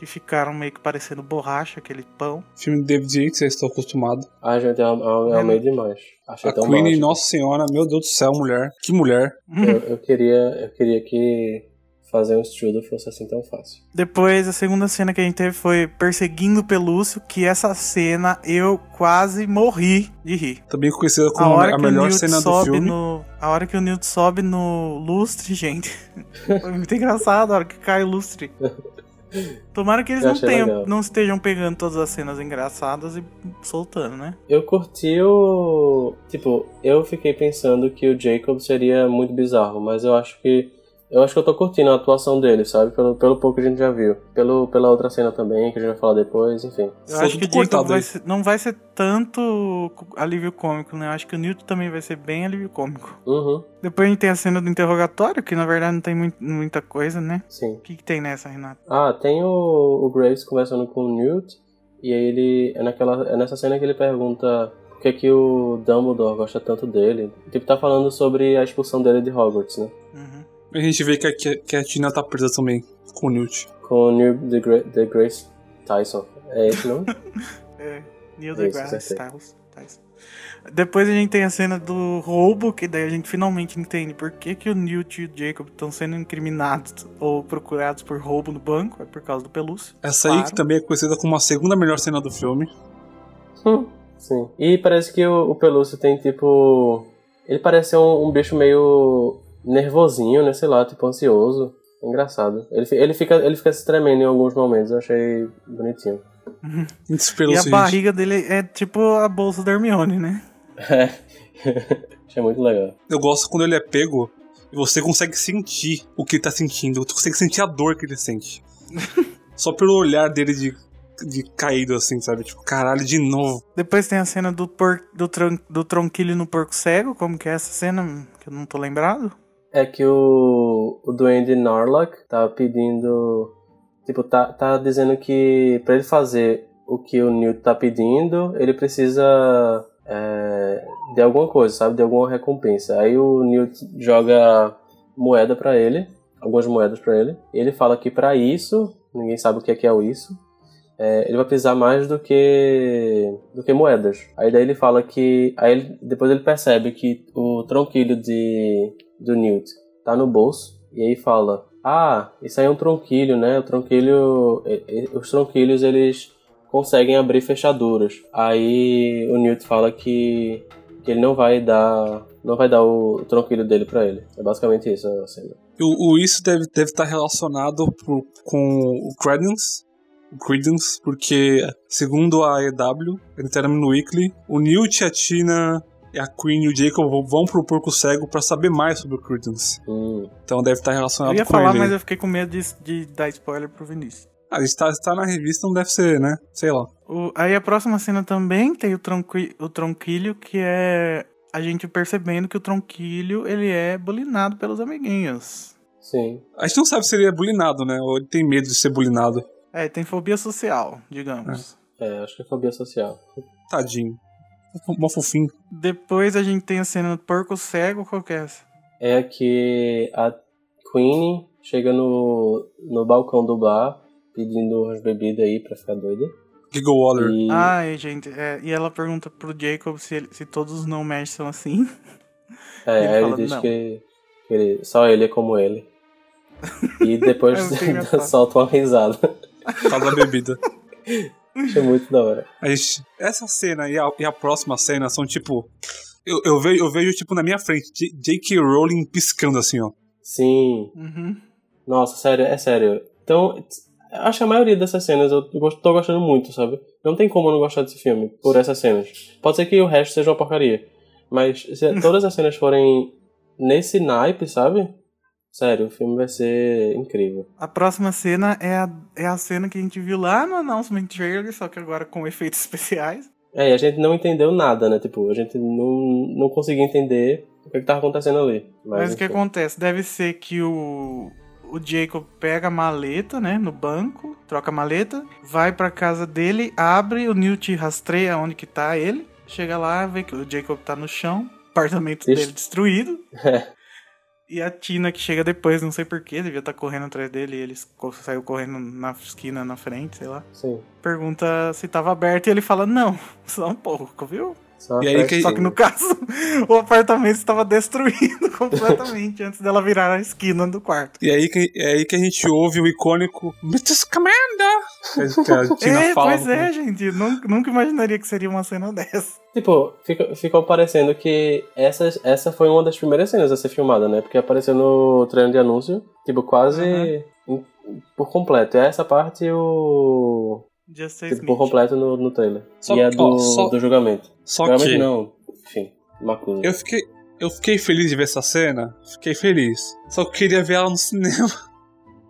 que ficaram meio que parecendo borracha, aquele pão. Filme de David Yates, eu estou acostumado. Ah, gente, eu, eu, eu amei demais. Achei a tão Queen, baixo. Nossa Senhora, meu Deus do céu, mulher. Que mulher. Eu, eu queria, eu queria que fazer um strudel fosse assim tão fácil. Depois, a segunda cena que a gente teve foi Perseguindo o Pelúcio, que essa cena eu quase morri de rir. Também conhecida como a, a melhor cena do filme. No, a hora que o Newt sobe no lustre, gente, foi muito engraçado a hora que cai o lustre. Tomara que eles não, tenham, não estejam pegando todas as cenas engraçadas e soltando, né? Eu curti o. Tipo, eu fiquei pensando que o Jacob seria muito bizarro, mas eu acho que eu acho que eu tô curtindo a atuação dele, sabe? Pelo, pelo pouco que a gente já viu. Pelo, pela outra cena também, que a gente vai falar depois, enfim. Eu acho que o vai ser, não vai ser tanto alívio cômico, né? Eu acho que o Newton também vai ser bem alívio cômico. Uhum. Depois a gente tem a cena do interrogatório, que na verdade não tem muito, muita coisa, né? Sim. O que, que tem nessa, Renato? Ah, tem o, o Graves conversando com o Newt, e aí ele. É, naquela, é nessa cena que ele pergunta por que, que o Dumbledore gosta tanto dele. Tipo, tá falando sobre a expulsão dele de Hogwarts, né? Uhum. A gente vê que a, que a Tina tá presa também com o Newt. Com o Neil the Grace Tyson. É esse não? é, Neil deGrasse Tyson. Depois a gente tem a cena do roubo, que daí a gente finalmente entende por que, que o Newt e o Jacob estão sendo incriminados ou procurados por roubo no banco, é por causa do pelúcio. Essa claro. aí que também é conhecida como a segunda melhor cena do filme. Hum, sim. E parece que o, o pelúcio tem tipo. Ele parece um, um bicho meio nervosinho, né? Sei lá, tipo ansioso. É engraçado. Ele, ele, fica, ele fica se tremendo em alguns momentos, eu achei bonitinho. e a barriga dele é tipo a bolsa da Hermione, né? É. achei muito legal. Eu gosto quando ele é pego e você consegue sentir o que ele tá sentindo. Você consegue sentir a dor que ele sente. Só pelo olhar dele de, de caído, assim, sabe? Tipo, caralho, de novo. Depois tem a cena do, por, do, tron, do tronquilho no porco cego. Como que é essa cena? Que eu não tô lembrado é que o, o Duende Norlock tá pedindo. tipo, tá, tá dizendo que pra ele fazer o que o Newt tá pedindo, ele precisa é, de alguma coisa, sabe? De alguma recompensa. Aí o Newt joga moeda pra ele, algumas moedas pra ele. Ele fala que pra isso, ninguém sabe o que é que é o isso, é, ele vai precisar mais do que do que moedas. Aí daí ele fala que aí ele, depois ele percebe que o tronquilho de do Newt tá no bolso e aí fala: "Ah, isso aí é um tronquilho, né? O tronquilho, os tronquilhos eles conseguem abrir fechaduras". Aí o Newt fala que que ele não vai dar não vai dar o tronquilho dele para ele. É basicamente isso a cena. O, o isso deve, deve estar relacionado pro, com o Credence, Credence, porque, segundo a EW, Entertainment Weekly, o Newt, a Tina, a Queen e o Jacob vão pro Porco Cego para saber mais sobre o Credence. Hum. Então deve estar relacionado Eu ia com falar, ele. mas eu fiquei com medo de, de dar spoiler pro Vinícius. Ah, está, está na revista, não deve ser, né? Sei lá. O- aí a próxima cena também tem o, tronqui, o tronquilho, que é a gente percebendo que o tronquilho ele é bulinado pelos amiguinhos. Sim. A gente não sabe se ele é bulinado, né? Ou ele tem medo de ser bulinado. É, tem fobia social, digamos. É, acho que é fobia social. Tadinho. Mó fofinho. Depois a gente tem a cena do porco cego, qual que é essa? É que a Queen chega no, no balcão do bar pedindo umas bebidas aí pra ficar doida. Giggle Waller. E Ai, gente, é, e ela pergunta pro Jacob se, ele- se todos os não mesh são assim. é, ele aí ele fala, diz que, que ele- só ele é como ele. E depois É solta uma risada. Da bebida. Achei muito da hora. A gente- essa cena e a, e a próxima cena são tipo. Eu, eu, vejo, eu vejo, tipo, na minha frente, J.K. Rowling piscando assim, ó. Sim. Uhum. Nossa, sério, é sério. Então, acho que a maioria dessas cenas eu tô gostando muito, sabe? Não tem como eu não gostar desse filme por essas cenas. Pode ser que o resto seja uma porcaria. Mas se todas as cenas forem nesse naipe, sabe? Sério, o filme vai ser incrível. A próxima cena é a, é a cena que a gente viu lá no announcement trailer, só que agora com efeitos especiais. É, e a gente não entendeu nada, né? Tipo, a gente não, não conseguia entender o que, que tava acontecendo ali. Mas, Mas o que acontece? Deve ser que o, o Jacob pega a maleta, né, no banco, troca a maleta, vai pra casa dele, abre, o Newt rastreia onde que tá ele, chega lá, vê que o Jacob tá no chão, apartamento dele destruído. É. E a Tina que chega depois, não sei porquê, devia estar correndo atrás dele, e ele saiu correndo na esquina na frente, sei lá. Sim. Pergunta se tava aberto e ele fala, não, só um pouco, viu? Só E aí que- Só que no caso, o apartamento estava destruído completamente antes dela virar a esquina do quarto. E aí que, é aí que a gente ouve o icônico Mrs. Commander! Que a Tina é, fala. pois é, gente. Nunca, nunca imaginaria que seria uma cena dessa. Tipo, fica- ficou parecendo que essa, essa foi uma das primeiras cenas a ser filmada, né? Porque apareceu no treino de anúncio, tipo, quase em- por completo. E essa parte o. Justice Tipo, por completo no, no trailer. Só e a que, do, ó, só- do julgamento. Só julgamento que não, enfim, Macusa. eu fiquei, eu fiquei feliz de ver essa cena. Fiquei feliz. Só que eu queria ver ela no cinema.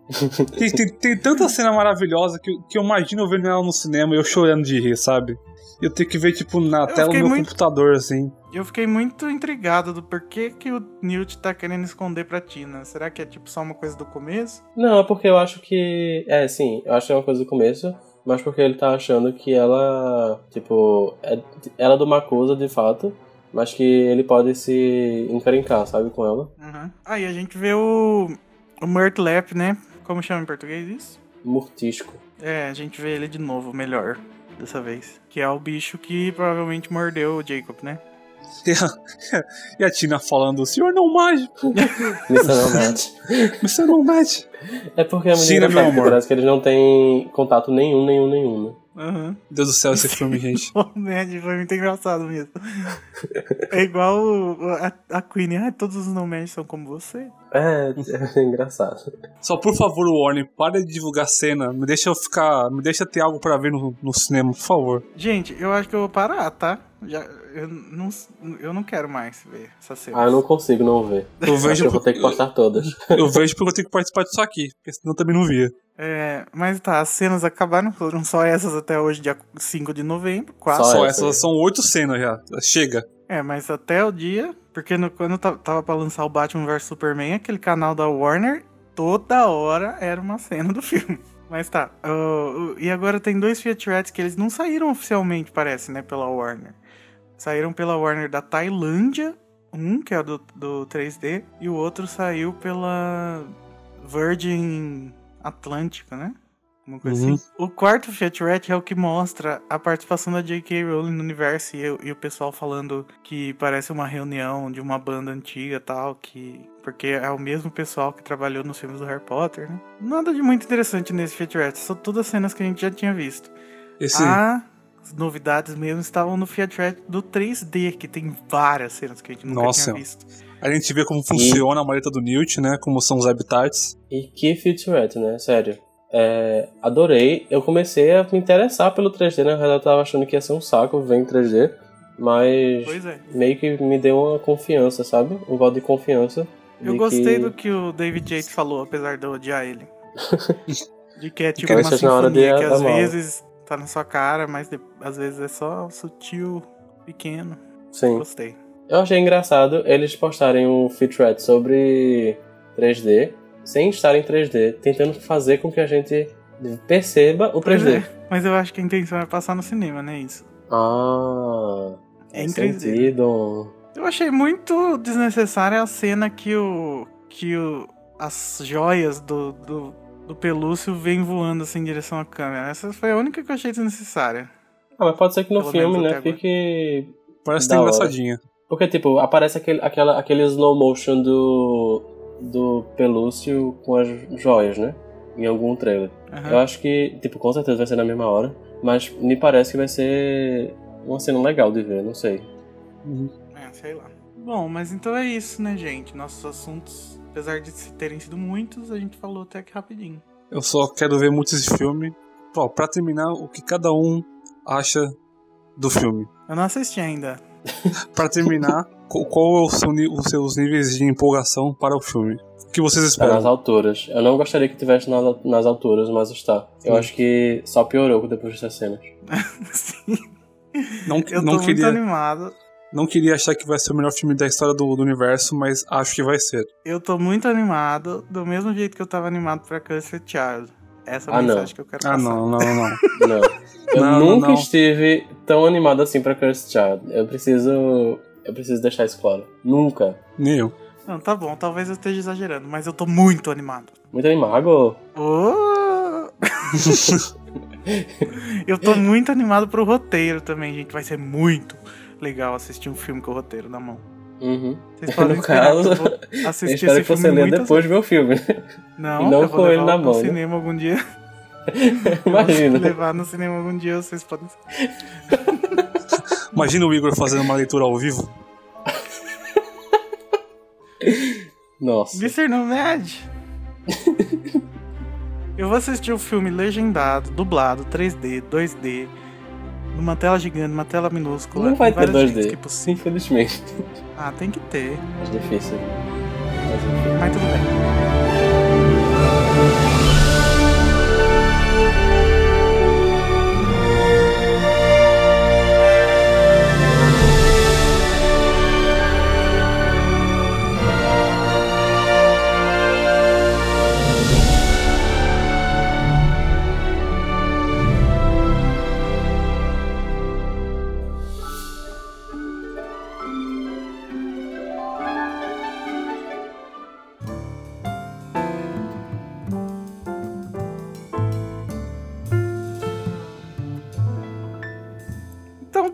tem, tem, tem tanta cena maravilhosa que, eu- que eu imagino eu vendo ela no cinema e eu chorando de rir, sabe? E eu tenho que ver, tipo, na tela do meu muito- computador, assim. Eu fiquei muito intrigado do porquê que o Newt tá querendo esconder pra Tina. Será que é tipo só uma coisa do começo? Não, é porque eu acho que. É, sim, eu acho que é uma coisa do começo, mas porque ele tá achando que ela. Tipo, é, ela é do Macusa de fato, mas que ele pode se encrencar, sabe, com ela. Uhum. Aí a gente vê o, o Murtlap, né? Como chama em português isso? Mortisco. É, a gente vê ele de novo, melhor, dessa vez. Que é o bicho que provavelmente mordeu o Jacob, né? E a, e a Tina falando, senhor não mágico, você não mete. É porque a menina né, meu amor? parece que eles não têm contato nenhum, nenhum, nenhum, né? Aham. Deus do céu, esse filme, gente. O Ned foi muito engraçado mesmo. É igual a, a Queen. Ah, todos os não são como você. É, é engraçado. Só por favor, Warner, para de divulgar cena. Me deixa eu ficar. Me deixa ter algo pra ver no, no cinema, por favor. Gente, eu acho que eu vou parar, tá? Já, eu, não, eu não quero mais ver essa cena. Ah, eu não consigo não ver. Eu vejo, eu vou ter que postar todas. eu vejo porque eu tenho que participar disso aqui, porque senão eu também não via. É, mas tá, as cenas acabaram, foram só essas até hoje, dia 5 de novembro, quatro. Só Só essa essas são oito cenas já. Chega. É, mas até o dia, porque no- quando ta- tava pra lançar o Batman vs Superman, aquele canal da Warner, toda hora era uma cena do filme. Mas tá. uh, uh, e agora tem dois Fiat Rats que eles não saíram oficialmente, parece, né? Pela Warner. Saíram pela Warner da Tailândia. Um, que é do, do 3D. E o outro saiu pela Virgin Atlântica, né? Uma coisa Uhum. assim. O quarto Fiat Rat é o que mostra a participação da J.K. Rowling no universo e, e o pessoal falando que parece uma reunião de uma banda antiga e tal, que. Porque é o mesmo pessoal que trabalhou nos filmes do Harry Potter, né? Nada de muito interessante nesse Fiat Rat, são todas cenas que a gente já tinha visto. Esse, Ah, as novidades mesmo estavam no Fiat Rat do 3D, que tem várias cenas que a gente nunca Nossa. tinha visto. a gente vê como funciona a maleta do Newt, né? Como são os habitats. E que featurette, né? Sério. É, adorei. Eu comecei a me interessar pelo 3D, na verdade eu tava achando que ia ser um saco ver em 3D. Mas Pois é. meio que me deu uma confiança, sabe? Um voto de confiança. Eu de gostei que... do que o David Yates falou, apesar de eu odiar ele. de que é tipo uma seja na hora de sinfonia que às vezes tá na sua cara, mas de- às vezes é só sutil, pequeno. Sim. Gostei. Eu achei engraçado eles postarem um featurette sobre 3D, sem estar em 3D, tentando fazer com que a gente perceba o Pois 3D. é, mas eu acho que a intenção é passar no cinema, né? Isso. Ah, É em faz 3D. sentido. Eu achei muito desnecessária a cena que o. que o. as joias do, do, do pelúcio vêm voando assim em direção à câmera. Essa foi a única que eu achei desnecessária. Ah, mas pode ser que no Pelo filme, né, fique Parece ter hora. engraçadinha. Porque, tipo, aparece aquele, aquela, aquele slow motion do, do Pelúcio com as joias, né? Em algum trailer. Aham. Eu acho que, tipo, com certeza vai ser na mesma hora. Mas me parece que vai ser uma cena legal de ver, não sei. É, sei lá. Bom, mas então é isso, né, gente? Nossos assuntos, apesar de terem sido muitos, a gente falou até que rapidinho. Eu só quero ver muito esse filme. Ó, pra terminar, o que cada um acha do filme. Eu não assisti ainda. Pra terminar, qual, é o seu ni- os seus níveis de empolgação para o filme? O que vocês Tá nas esperam? alturas. Eu não gostaria que tivesse nas, nas alturas, mas está. Eu Sim. acho que só piorou depois dessas cenas. Sim. Não, Eu tô não, muito queria, animado. Não queria achar que vai ser o melhor filme da história do, do universo, mas acho que vai ser. Eu tô muito animado, do mesmo jeito que eu tava animado pra Cursed Child. Essa é a Ah, não. mensagem que eu quero Ah, passar. não, não, não. Não. Eu Não, nunca não. estive tão animado assim pra Cursed Child. Eu preciso. Eu preciso deixar isso claro. Nunca. Nem eu. Não, tá bom, talvez eu esteja exagerando, mas eu tô muito animado. Muito animado. Oh! eu tô muito animado pro roteiro também, gente. Vai ser muito legal assistir um filme com o roteiro na mão. Uhum. Vocês podem No caso, assistir espero esse que você muitas depois de ver o filme. Não, e não eu vou com ele levar na no mão, né? cinema algum dia. Imagina. Eu vou levar no cinema algum dia, vocês podem. Imagina o Igor fazendo uma leitura ao vivo. Nossa. Mr. Nomad! Eu vou assistir o filme legendado, dublado, 3D, 2D, numa tela gigante, numa tela minúscula. Não vai ter vários jeitos 2D. que é. Infelizmente. Ah, tem que ter. Mas difícil. Mas enfim. Mas tudo bem.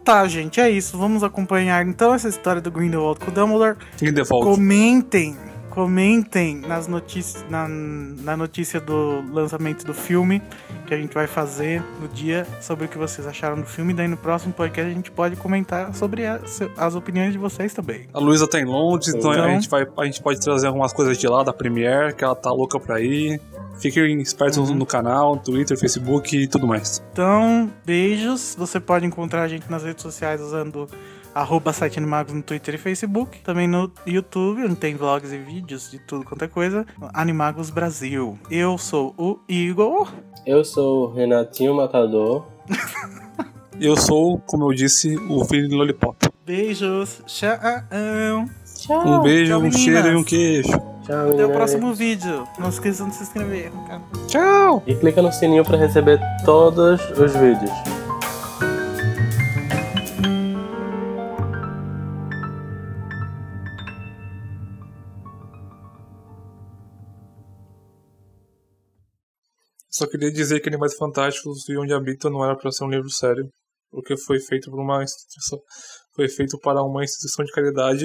Tá, gente, é isso. Vamos acompanhar então essa história do Grindelwald com o Dumbledore. Default. Comentem, comentem nas notícias, na, na notícia do lançamento do filme que a gente vai fazer no dia sobre o que vocês acharam do filme. Daí no próximo podcast a gente pode comentar sobre as, as opiniões de vocês também. A Luísa tá em Londres, então, Então- a, gente vai, a gente pode trazer algumas coisas de lá da Premiere, que ela tá louca pra ir. Fiquem espertos Uhum. no canal, Twitter, Facebook e tudo mais. Então, beijos. Você pode encontrar a gente nas redes sociais usando arroba site Animagos no Twitter e Facebook. Também no YouTube, onde tem vlogs e vídeos de tudo quanto é coisa. Animagos Brasil. Eu sou o Igor. Eu sou o Renatinho Matador. Eu sou, como eu disse, o filho do Lollipop. Beijos. Tchau. Um beijo, Tchau, um cheiro e um queijo. Tchau, Até o próximo vídeo. Não esqueçam de se inscrever. Tchau! E clica no sininho pra receber todos os vídeos. Só queria dizer que Animais Fantásticos e Onde Habitam não era para ser um livro sério, porque foi feito por uma instituição, foi feito para uma instituição de caridade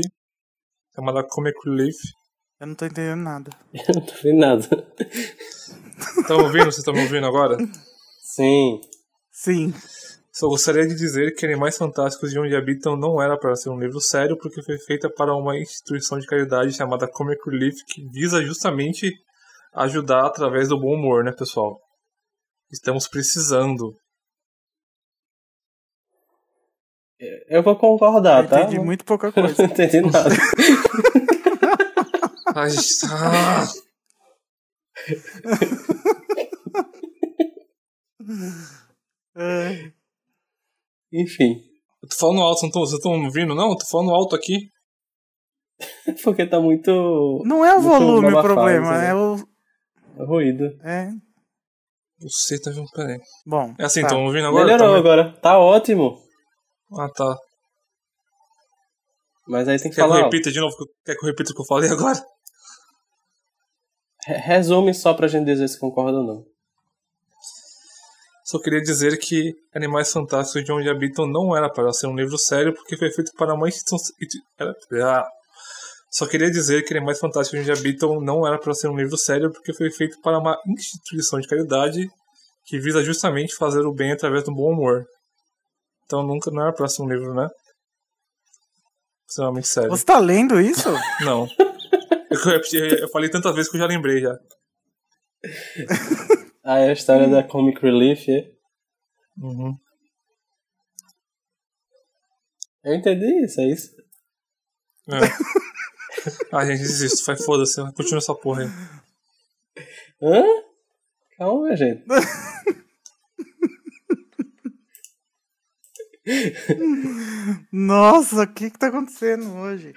chamada Comic Relief. Eu não tô entendendo nada. Eu não tô vendo nada. Estão ouvindo? Vocês estão me ouvindo agora? Sim. Sim. Só gostaria de dizer que Animais Fantásticos e Onde Habitam não era para ser um livro sério, porque foi feita para uma instituição de caridade chamada Comic Relief, que visa justamente ajudar através do bom humor, né, pessoal? Estamos precisando. Eu vou concordar, eu tá? entendi muito pouca Eu coisa. não entendi nada. Ai, ah, É. Enfim. eu tô falando alto, não tô- vocês estão me ouvindo? Não, eu tô falando alto aqui. Porque tá muito. Não é o muito volume o problema, né? é o. Ruído. É. Você tá vendo? Peraí. Bom. É assim, tá. estão ouvindo agora? Melhorou Tá agora. Tá ótimo. Ah, tá. Mas aí tem que Quer que eu falar. repita de novo? Quer que eu repita o que eu falei agora? Re- Resume só pra gente dizer se concorda ou não. Só queria dizer que Animais Fantásticos de Onde Habitam não era para ser um livro sério, porque foi feito para uma instituição. Só queria dizer que Animais Fantásticos de Onde Habitam não era para ser um livro sério, porque foi feito para uma instituição de caridade que visa justamente fazer o bem através do bom humor. Então nunca não era para ser um livro, né? Extremamente sério. Você tá lendo isso? Não. Eu, repeti- eu falei tantas vezes que eu já lembrei já. Ah, é a história da Comic Relief, é? Uhum. Eu entendi isso, é isso. É. ah, gente, desisto. Vai, foda-se. Continua essa porra aí. Hã? Calma, gente. Nossa, o que que tá acontecendo hoje?